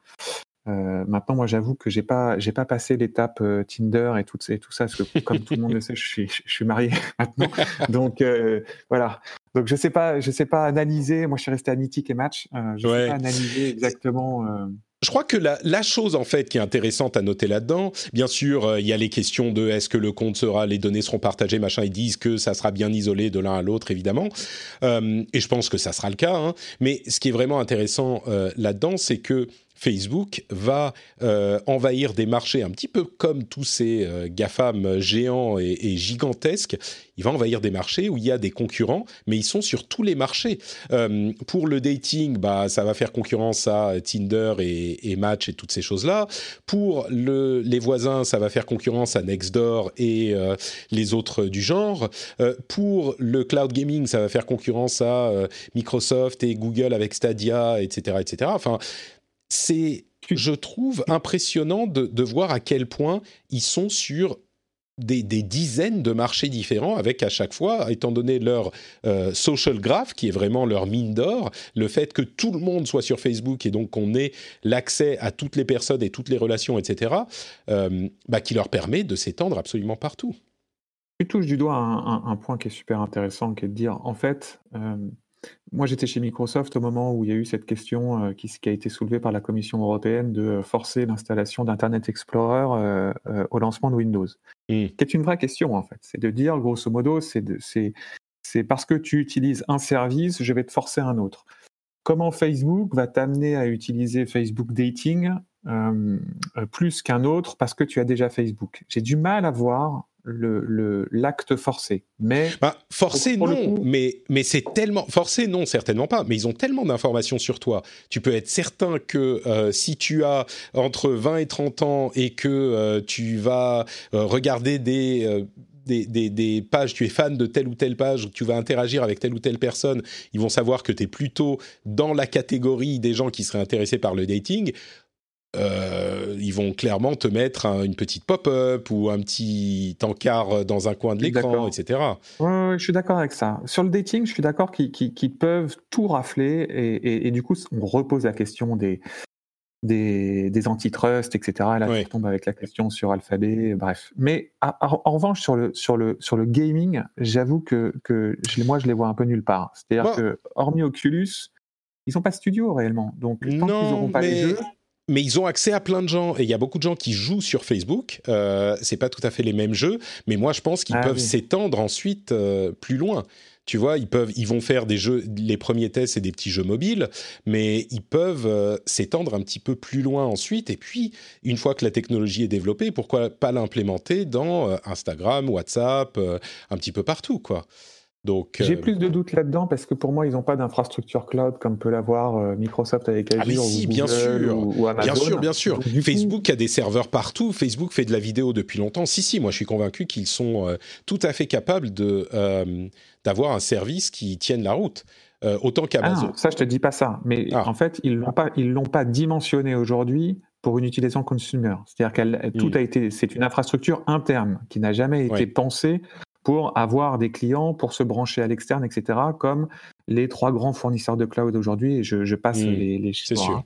Euh, maintenant, moi, j'avoue que j'ai pas, j'ai pas passé l'étape euh, Tinder et tout, et tout ça, parce que comme tout le monde le sait, je suis, je suis marié maintenant. Donc euh, voilà. Donc je sais pas, je sais pas analyser. Moi, je suis resté à Mythique et Match. je ne sais pas analyser exactement
je crois que la, la, chose en fait qui est intéressante à noter là-dedans, bien sûr, euh, il y a les questions de est-ce que le compte sera, les données seront partagées, machin. Ils disent que ça sera bien isolé de l'un à l'autre, évidemment, euh, et je pense que ça sera le cas. Hein. Mais ce qui est vraiment intéressant euh, là-dedans, c'est que Facebook va euh, envahir des marchés un petit peu comme tous ces euh, GAFAM géants et, gigantesques. Il va envahir des marchés où il y a des concurrents, mais ils sont sur tous les marchés. Euh, pour le dating, bah, ça va faire concurrence à Tinder et, Match et toutes ces choses-là. Pour le, les voisins, ça va faire concurrence à Nextdoor et les autres du genre. pour le cloud gaming, ça va faire concurrence à Microsoft et Google avec Stadia, etc., etc. Enfin, c'est, je trouve, impressionnant de, voir à quel point ils sont sur des, dizaines de marchés différents, avec à chaque fois, étant donné leur euh, social graph, qui est vraiment leur mine d'or, le fait que tout le monde soit sur Facebook et donc qu'on ait l'accès à toutes les personnes et toutes les relations, etc., euh, bah, qui leur permet de s'étendre absolument partout.
Tu touches du doigt un, point qui est super intéressant, qui est de dire, en fait, euh, moi, j'étais chez Microsoft au moment où il y a eu cette question euh, qui, a été soulevée par la Commission européenne de euh, forcer l'installation d'Internet Explorer euh, au lancement de Windows. Mmh. C'est une vraie question, en fait. C'est de dire, grosso modo, c'est parce que tu utilises un service, je vais te forcer un autre. Comment Facebook va t'amener à utiliser Facebook Dating plus qu'un autre parce que tu as déjà Facebook? J'ai du mal à voir le l'acte forcé. Mais
bah, forcé non, mais mais c'est tellement forcé non certainement pas. Mais ils ont tellement d'informations sur toi. Tu peux être certain que euh, si tu as entre 20 et 30 ans et que euh, tu vas euh, regarder des des, des, des, pages, tu es fan de telle ou telle page, tu vas interagir avec telle ou telle personne, ils vont savoir que tu es plutôt dans la catégorie des gens qui seraient intéressés par le dating. Euh, ils vont clairement te mettre une petite pop-up ou un petit encart dans un coin de l'écran, etc.
Oui, je suis d'accord avec ça. Sur le dating, je suis d'accord qu'ils peuvent tout rafler et, du coup, on repose la question des, des, des antitrusts, etc. Et là, tu tombes avec la question sur Alphabet, bref. Mais en revanche, sur le, sur le, sur le gaming, j'avoue que, que je, moi, je les vois un peu nulle part. C'est-à-dire que, hormis Oculus, ils sont pas studio réellement. Donc, tant qu'ils n'auront pas les jeux
mais ils ont accès à plein de gens et il y a beaucoup de gens qui jouent sur Facebook. Euh, c'est pas tout à fait les mêmes jeux, mais moi je pense qu'ils ah peuvent s'étendre ensuite euh, plus loin. Tu vois, ils peuvent, ils vont faire des jeux. Les premiers tests, c'est des petits jeux mobiles, mais ils peuvent euh, s'étendre un petit peu plus loin ensuite. Et puis, une fois que la technologie est développée, pourquoi pas l'implémenter dans euh, Instagram, WhatsApp, un petit peu partout, quoi.
J'ai euh, plus de doutes là-dedans parce que pour moi, ils n'ont pas d'infrastructure cloud comme peut l'avoir euh, Microsoft avec Azure ah mais si, ou
bien sûr.
Ou,
Amazon. Bien sûr, bien sûr. Facebook a des serveurs partout. Facebook fait de la vidéo depuis longtemps. Si, si, moi je suis convaincu qu'ils sont euh, tout à fait capables de d'avoir un service qui tienne la route. autant qu'Amazon.
Ah, ça, je te dis pas ça. Mais ah. en fait, ils l'ont pas, ils l'ont pas dimensionné aujourd'hui pour une utilisation consumer. C'est-à-dire qu'elle, tout hmm. a été, c'est une infrastructure interne qui n'a jamais été pensée pour avoir des clients, pour se brancher à l'externe, etc., comme les trois grands fournisseurs de cloud aujourd'hui, et je, passe mmh. les, les chiffres. Sûr. Hein.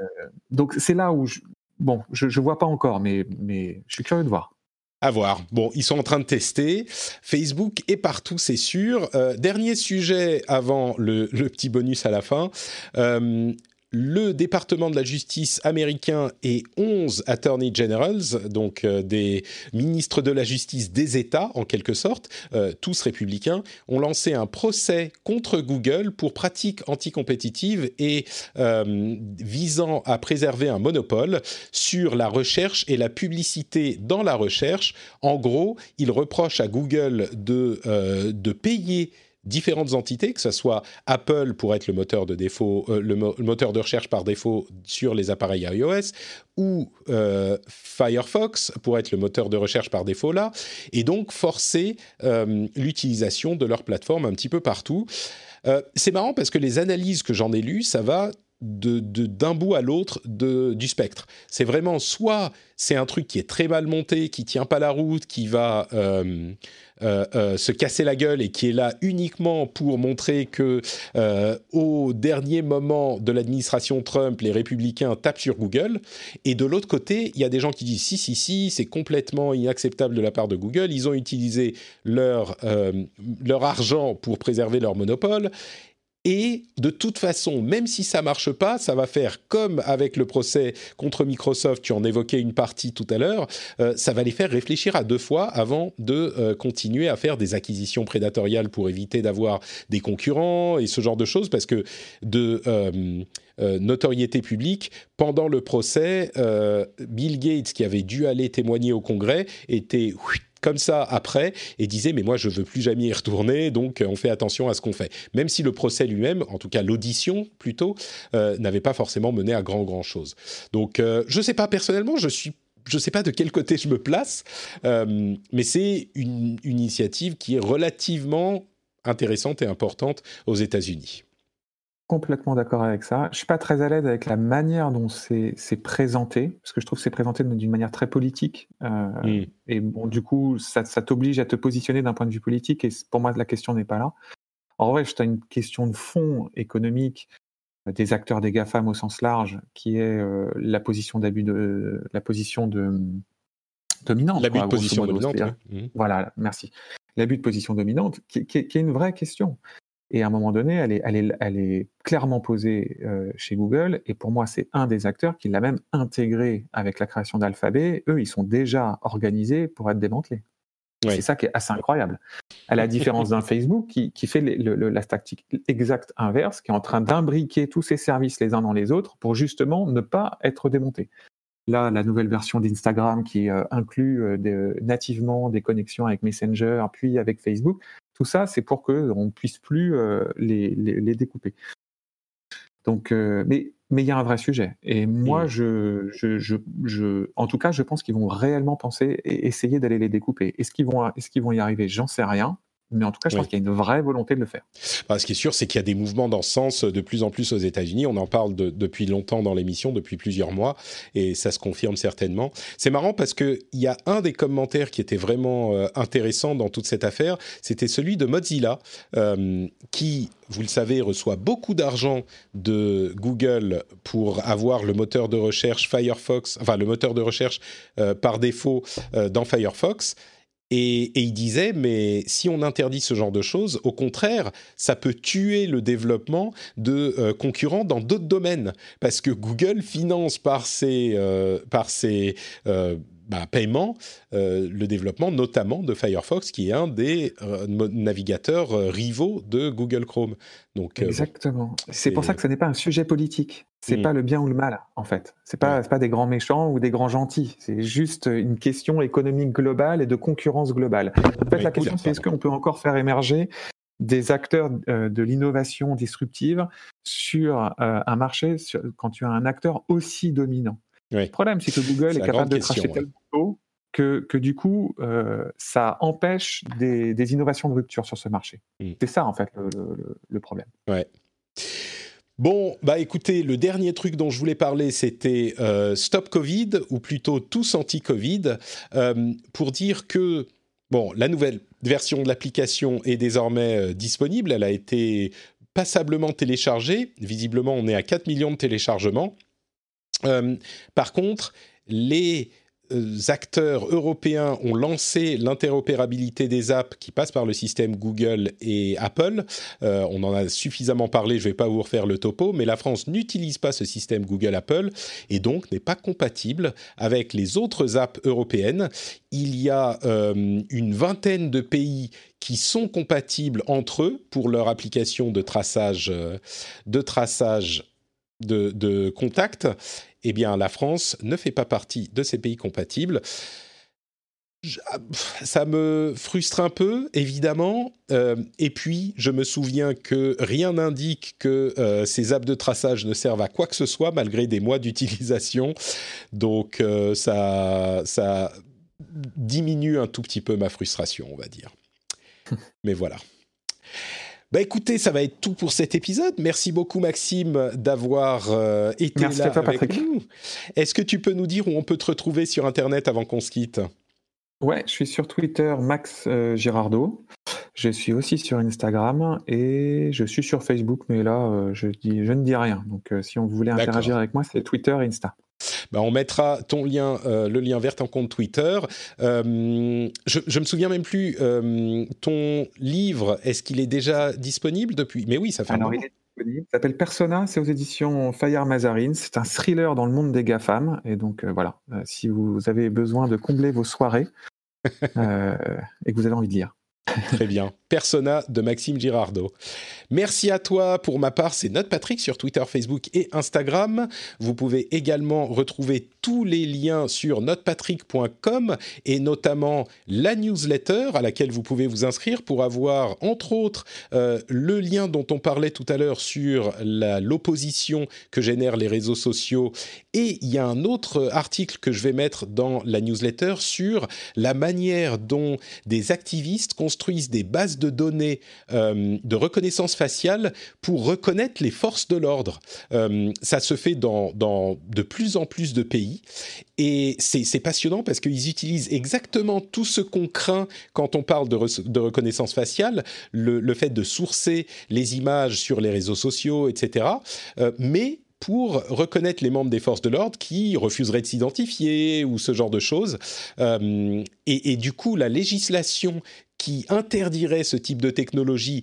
Euh, donc c'est là où, je, bon, je ne vois pas encore, mais, mais je suis curieux de voir.
À voir. Bon, ils sont en train de tester. Facebook est partout, c'est sûr. Euh, dernier sujet avant le, le, petit bonus à la fin. Euh, le département de la justice américain et 11 attorney generals, donc euh, des ministres de la justice des États en quelque sorte, euh, tous républicains, ont lancé un procès contre Google pour pratiques anticompétitives et euh, visant à préserver un monopole sur la recherche et la publicité dans la recherche. En gros, ils reprochent à Google de, de payer différentes entités, que ce soit Apple pour être le moteur de défaut, euh, le, moteur de recherche par défaut sur les appareils iOS, ou euh, Firefox pour être le moteur de recherche par défaut là, et donc forcer euh, l'utilisation de leur plateforme un petit peu partout. c'est marrant parce que les analyses que j'en ai lues, ça va de, d'un bout à l'autre du spectre. C'est vraiment soit c'est un truc qui est très mal monté, qui tient pas la route, qui va euh, euh, euh, se casser la gueule et qui est là uniquement pour montrer que au dernier moment de l'administration Trump, les républicains tapent sur Google. Et de l'autre côté, il y a des gens qui disent si si si, c'est complètement inacceptable de la part de Google. Ils ont utilisé leur leur argent pour préserver leur monopole Et de toute façon, même si ça marche pas, ça va faire comme avec le procès contre Microsoft, tu en évoquais une partie tout à l'heure, euh, ça va les faire réfléchir à deux fois avant de euh, continuer à faire des acquisitions prédatoriales pour éviter d'avoir des concurrents et ce genre de choses, parce que de euh, notoriété publique, pendant le procès, Bill Gates, qui avait dû aller témoigner au Congrès, était comme ça après et disait mais moi je veux plus jamais y retourner donc on fait attention à ce qu'on fait. Même si le procès lui-même en tout cas l'audition plutôt euh, n'avait pas forcément mené à grand grand chose. Donc euh, je sais pas personnellement je suis je sais pas de quel côté je me place euh, mais c'est une initiative qui est relativement intéressante et importante aux États-Unis
complètement d'accord avec ça. Je suis pas très à l'aise avec la manière dont c'est présenté, parce que je trouve que c'est présenté d'une manière très politique. Euh, mm. Et bon, du coup, ça, t'oblige à te positionner d'un point de vue politique, et pour moi, la question n'est pas là. En vrai, tu as une question de fond économique euh, des acteurs des GAFAM au sens large, qui est euh, la position d'abus de la position de dominante.
L'abus de position dominante.
Mm. Voilà, merci. L'abus de position dominante, qui, qui, est une vraie question. Et à un moment donné, elle est, elle est, elle est clairement posée euh, chez Google. Et pour moi, c'est un des acteurs qui l'a même intégré avec la création d'Alphabet. Eux, ils sont déjà organisés pour être démantelés. C'est ça qui est assez incroyable. À la différence d'un Facebook qui, qui fait le, la tactique exacte inverse, qui est en train d'imbriquer tous ses services les uns dans les autres pour justement ne pas être démonté. Là, la nouvelle version d'Instagram qui euh, inclut euh, nativement des connexions avec Messenger, puis avec Facebook, tout ça, c'est pour qu'on ne puisse plus euh, les, découper. Donc, euh, mais mais il y a un vrai sujet. Et moi, je, je, en tout cas, je pense qu'ils vont réellement penser et essayer d'aller les découper. Est-ce qu'ils vont, est-ce qu'ils vont y arriver? J'en sais rien. Mais en tout cas, je pense qu'il y a une vraie volonté de le faire.
Bah, ce qui est sûr, c'est qu'il y a des mouvements dans ce sens de plus en plus aux États-Unis. On en parle depuis longtemps dans l'émission, depuis plusieurs mois, et ça se confirme certainement. C'est marrant parce qu'il y a un des commentaires qui était vraiment euh, intéressant dans toute cette affaire, c'était celui de Mozilla, euh, qui, vous le savez, reçoit beaucoup d'argent de Google pour avoir le moteur de recherche Firefox, enfin le moteur de recherche euh, par défaut dans Firefox. Et, il disait, mais si on interdit ce genre de choses, au contraire, ça peut tuer le développement de euh, concurrents dans d'autres domaines, parce que Google finance par ses, euh, euh, bah, paiement euh, le développement notamment de Firefox, qui est un des euh, navigateurs euh, rivaux de Google Chrome.
Donc, Exactement. c'est pour ça que ce n'est pas un sujet politique. C'est n'est hmm. pas le bien ou le mal, en fait. C'est pas, pas des grands méchants ou des grands gentils. C'est juste une question économique globale et de concurrence globale. En fait, la question, c'est est-ce qu'on peut encore faire émerger des acteurs de l'innovation disruptive sur un marché quand tu as un acteur aussi dominant? Le problème, c'est que Google est, capable de cracher tellement tôt que, que, du coup, euh, ça empêche des, des, innovations de rupture sur ce marché. Mm. C'est ça, en fait, le, le, problème.
Ouais. Bon, bah écoutez, le dernier truc dont je voulais parler, c'était euh, Stop Covid, ou plutôt Tous Anti-Covid, euh, pour dire que, bon, la nouvelle version de l'application est désormais disponible, elle a été passablement téléchargée, visiblement on est à 4 millions de téléchargements, euh, par contre, les euh, acteurs européens ont lancé l'interopérabilité des apps qui passent par le système Google et Apple. Euh, on en a suffisamment parlé, je ne vais pas vous refaire le topo, mais la France n'utilise pas ce système Google-Apple et donc n'est pas compatible avec les autres apps européennes. Il y a une vingtaine de pays qui sont compatibles entre eux pour leur application de traçage, de traçage de, contact eh bien la France ne fait pas partie de ces pays compatibles. Ah, ça me frustre un peu, évidemment. Euh, et puis, je me souviens que rien n'indique que euh, ces apps de traçage ne servent à quoi que ce soit, malgré des mois d'utilisation. Donc, euh, ça, ça diminue un tout petit peu ma frustration, on va dire. Mais voilà. Bah écoutez, ça va être tout pour cet épisode. Merci beaucoup Maxime d'avoir euh, été là avec nous. Est-ce que tu peux nous dire où on peut te retrouver sur Internet avant qu'on se quitte?
Ouais, je suis sur Twitter Max euh, Girardot. Je suis aussi sur Instagram et je suis sur Facebook, mais là, euh, je, dis, je ne dis rien. Donc, si on voulait interagir avec moi, c'est Twitter et Insta.
Bah, on mettra ton lien, le lien vers ton compte Twitter. je, je me souviens même plus. ton livre, est-ce qu'il est déjà disponible depuis? Mais oui, ça fait un moment.
Il s'appelle Persona, c'est aux éditions Fayard Mazarine. C'est un thriller dans le monde des GAFAM. Et donc voilà, si vous avez besoin de combler vos soirées et que vous avez envie de lire.
Très bien. Persona de Maxime Girardot. Merci à toi. Pour ma part, c'est Note Patrick sur Twitter, Facebook et Instagram. Vous pouvez également retrouver tous les liens sur notepatrick.com et notamment la newsletter à laquelle vous pouvez vous inscrire pour avoir, entre autres, euh, le lien dont on parlait tout à l'heure sur l'opposition que génèrent les réseaux sociaux. Et il y a un autre article que je vais mettre dans la newsletter sur la manière dont des activistes construisent des bases de données euh, de reconnaissance faciale pour reconnaître les forces de l'ordre. Euh, ça se fait dans, de plus en plus de pays et c'est passionnant parce qu'ils utilisent exactement tout ce qu'on craint quand on parle de, reconnaissance faciale, le, fait de sourcer les images sur les réseaux sociaux, etc. Euh, mais pour reconnaître les membres des forces de l'ordre qui refuseraient de s'identifier ou ce genre de choses. Euh, et, du coup, la législation qui interdirait ce type de technologie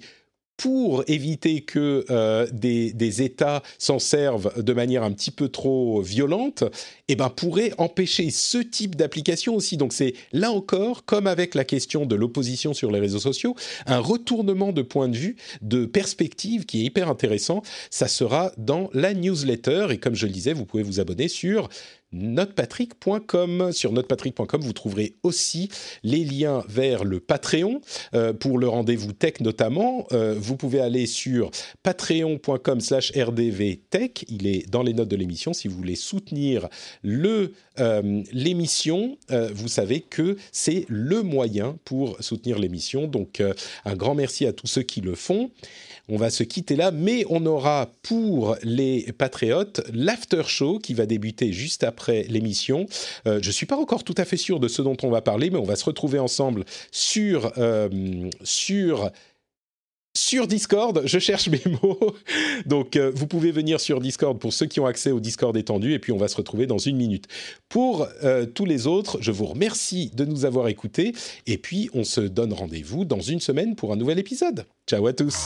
pour éviter que euh, des, des, États s'en servent de manière un petit peu trop violente, eh ben, pourrait empêcher ce type d'application aussi. Donc c'est là encore, comme avec la question de l'opposition sur les réseaux sociaux, un retournement de point de vue, de perspective qui est hyper intéressant. Ça sera dans la newsletter et comme je le disais, vous pouvez vous abonner sur notepatrick.com. Sur notepatrick.com, vous trouverez aussi les liens vers le Patreon euh, pour le rendez-vous tech notamment. Euh, vous pouvez aller sur patreon.com slash rdvtech. Il est dans les notes de l'émission. Si vous voulez soutenir euh, l'émission, vous savez que c'est le moyen pour soutenir l'émission. Donc un grand merci à tous ceux qui le font on va se quitter là, mais on aura pour les patriotes l'after show qui va débuter juste après l'émission. Euh, je suis pas encore tout à fait sûr de ce dont on va parler, mais on va se retrouver ensemble sur euh, Discord, je cherche mes mots. Donc, euh, vous pouvez venir sur Discord pour ceux qui ont accès au Discord étendu, et puis on va se retrouver dans une minute. Pour euh, tous les autres, je vous remercie de nous avoir écoutés, et puis on se donne rendez-vous dans une semaine pour un nouvel épisode. Ciao à tous.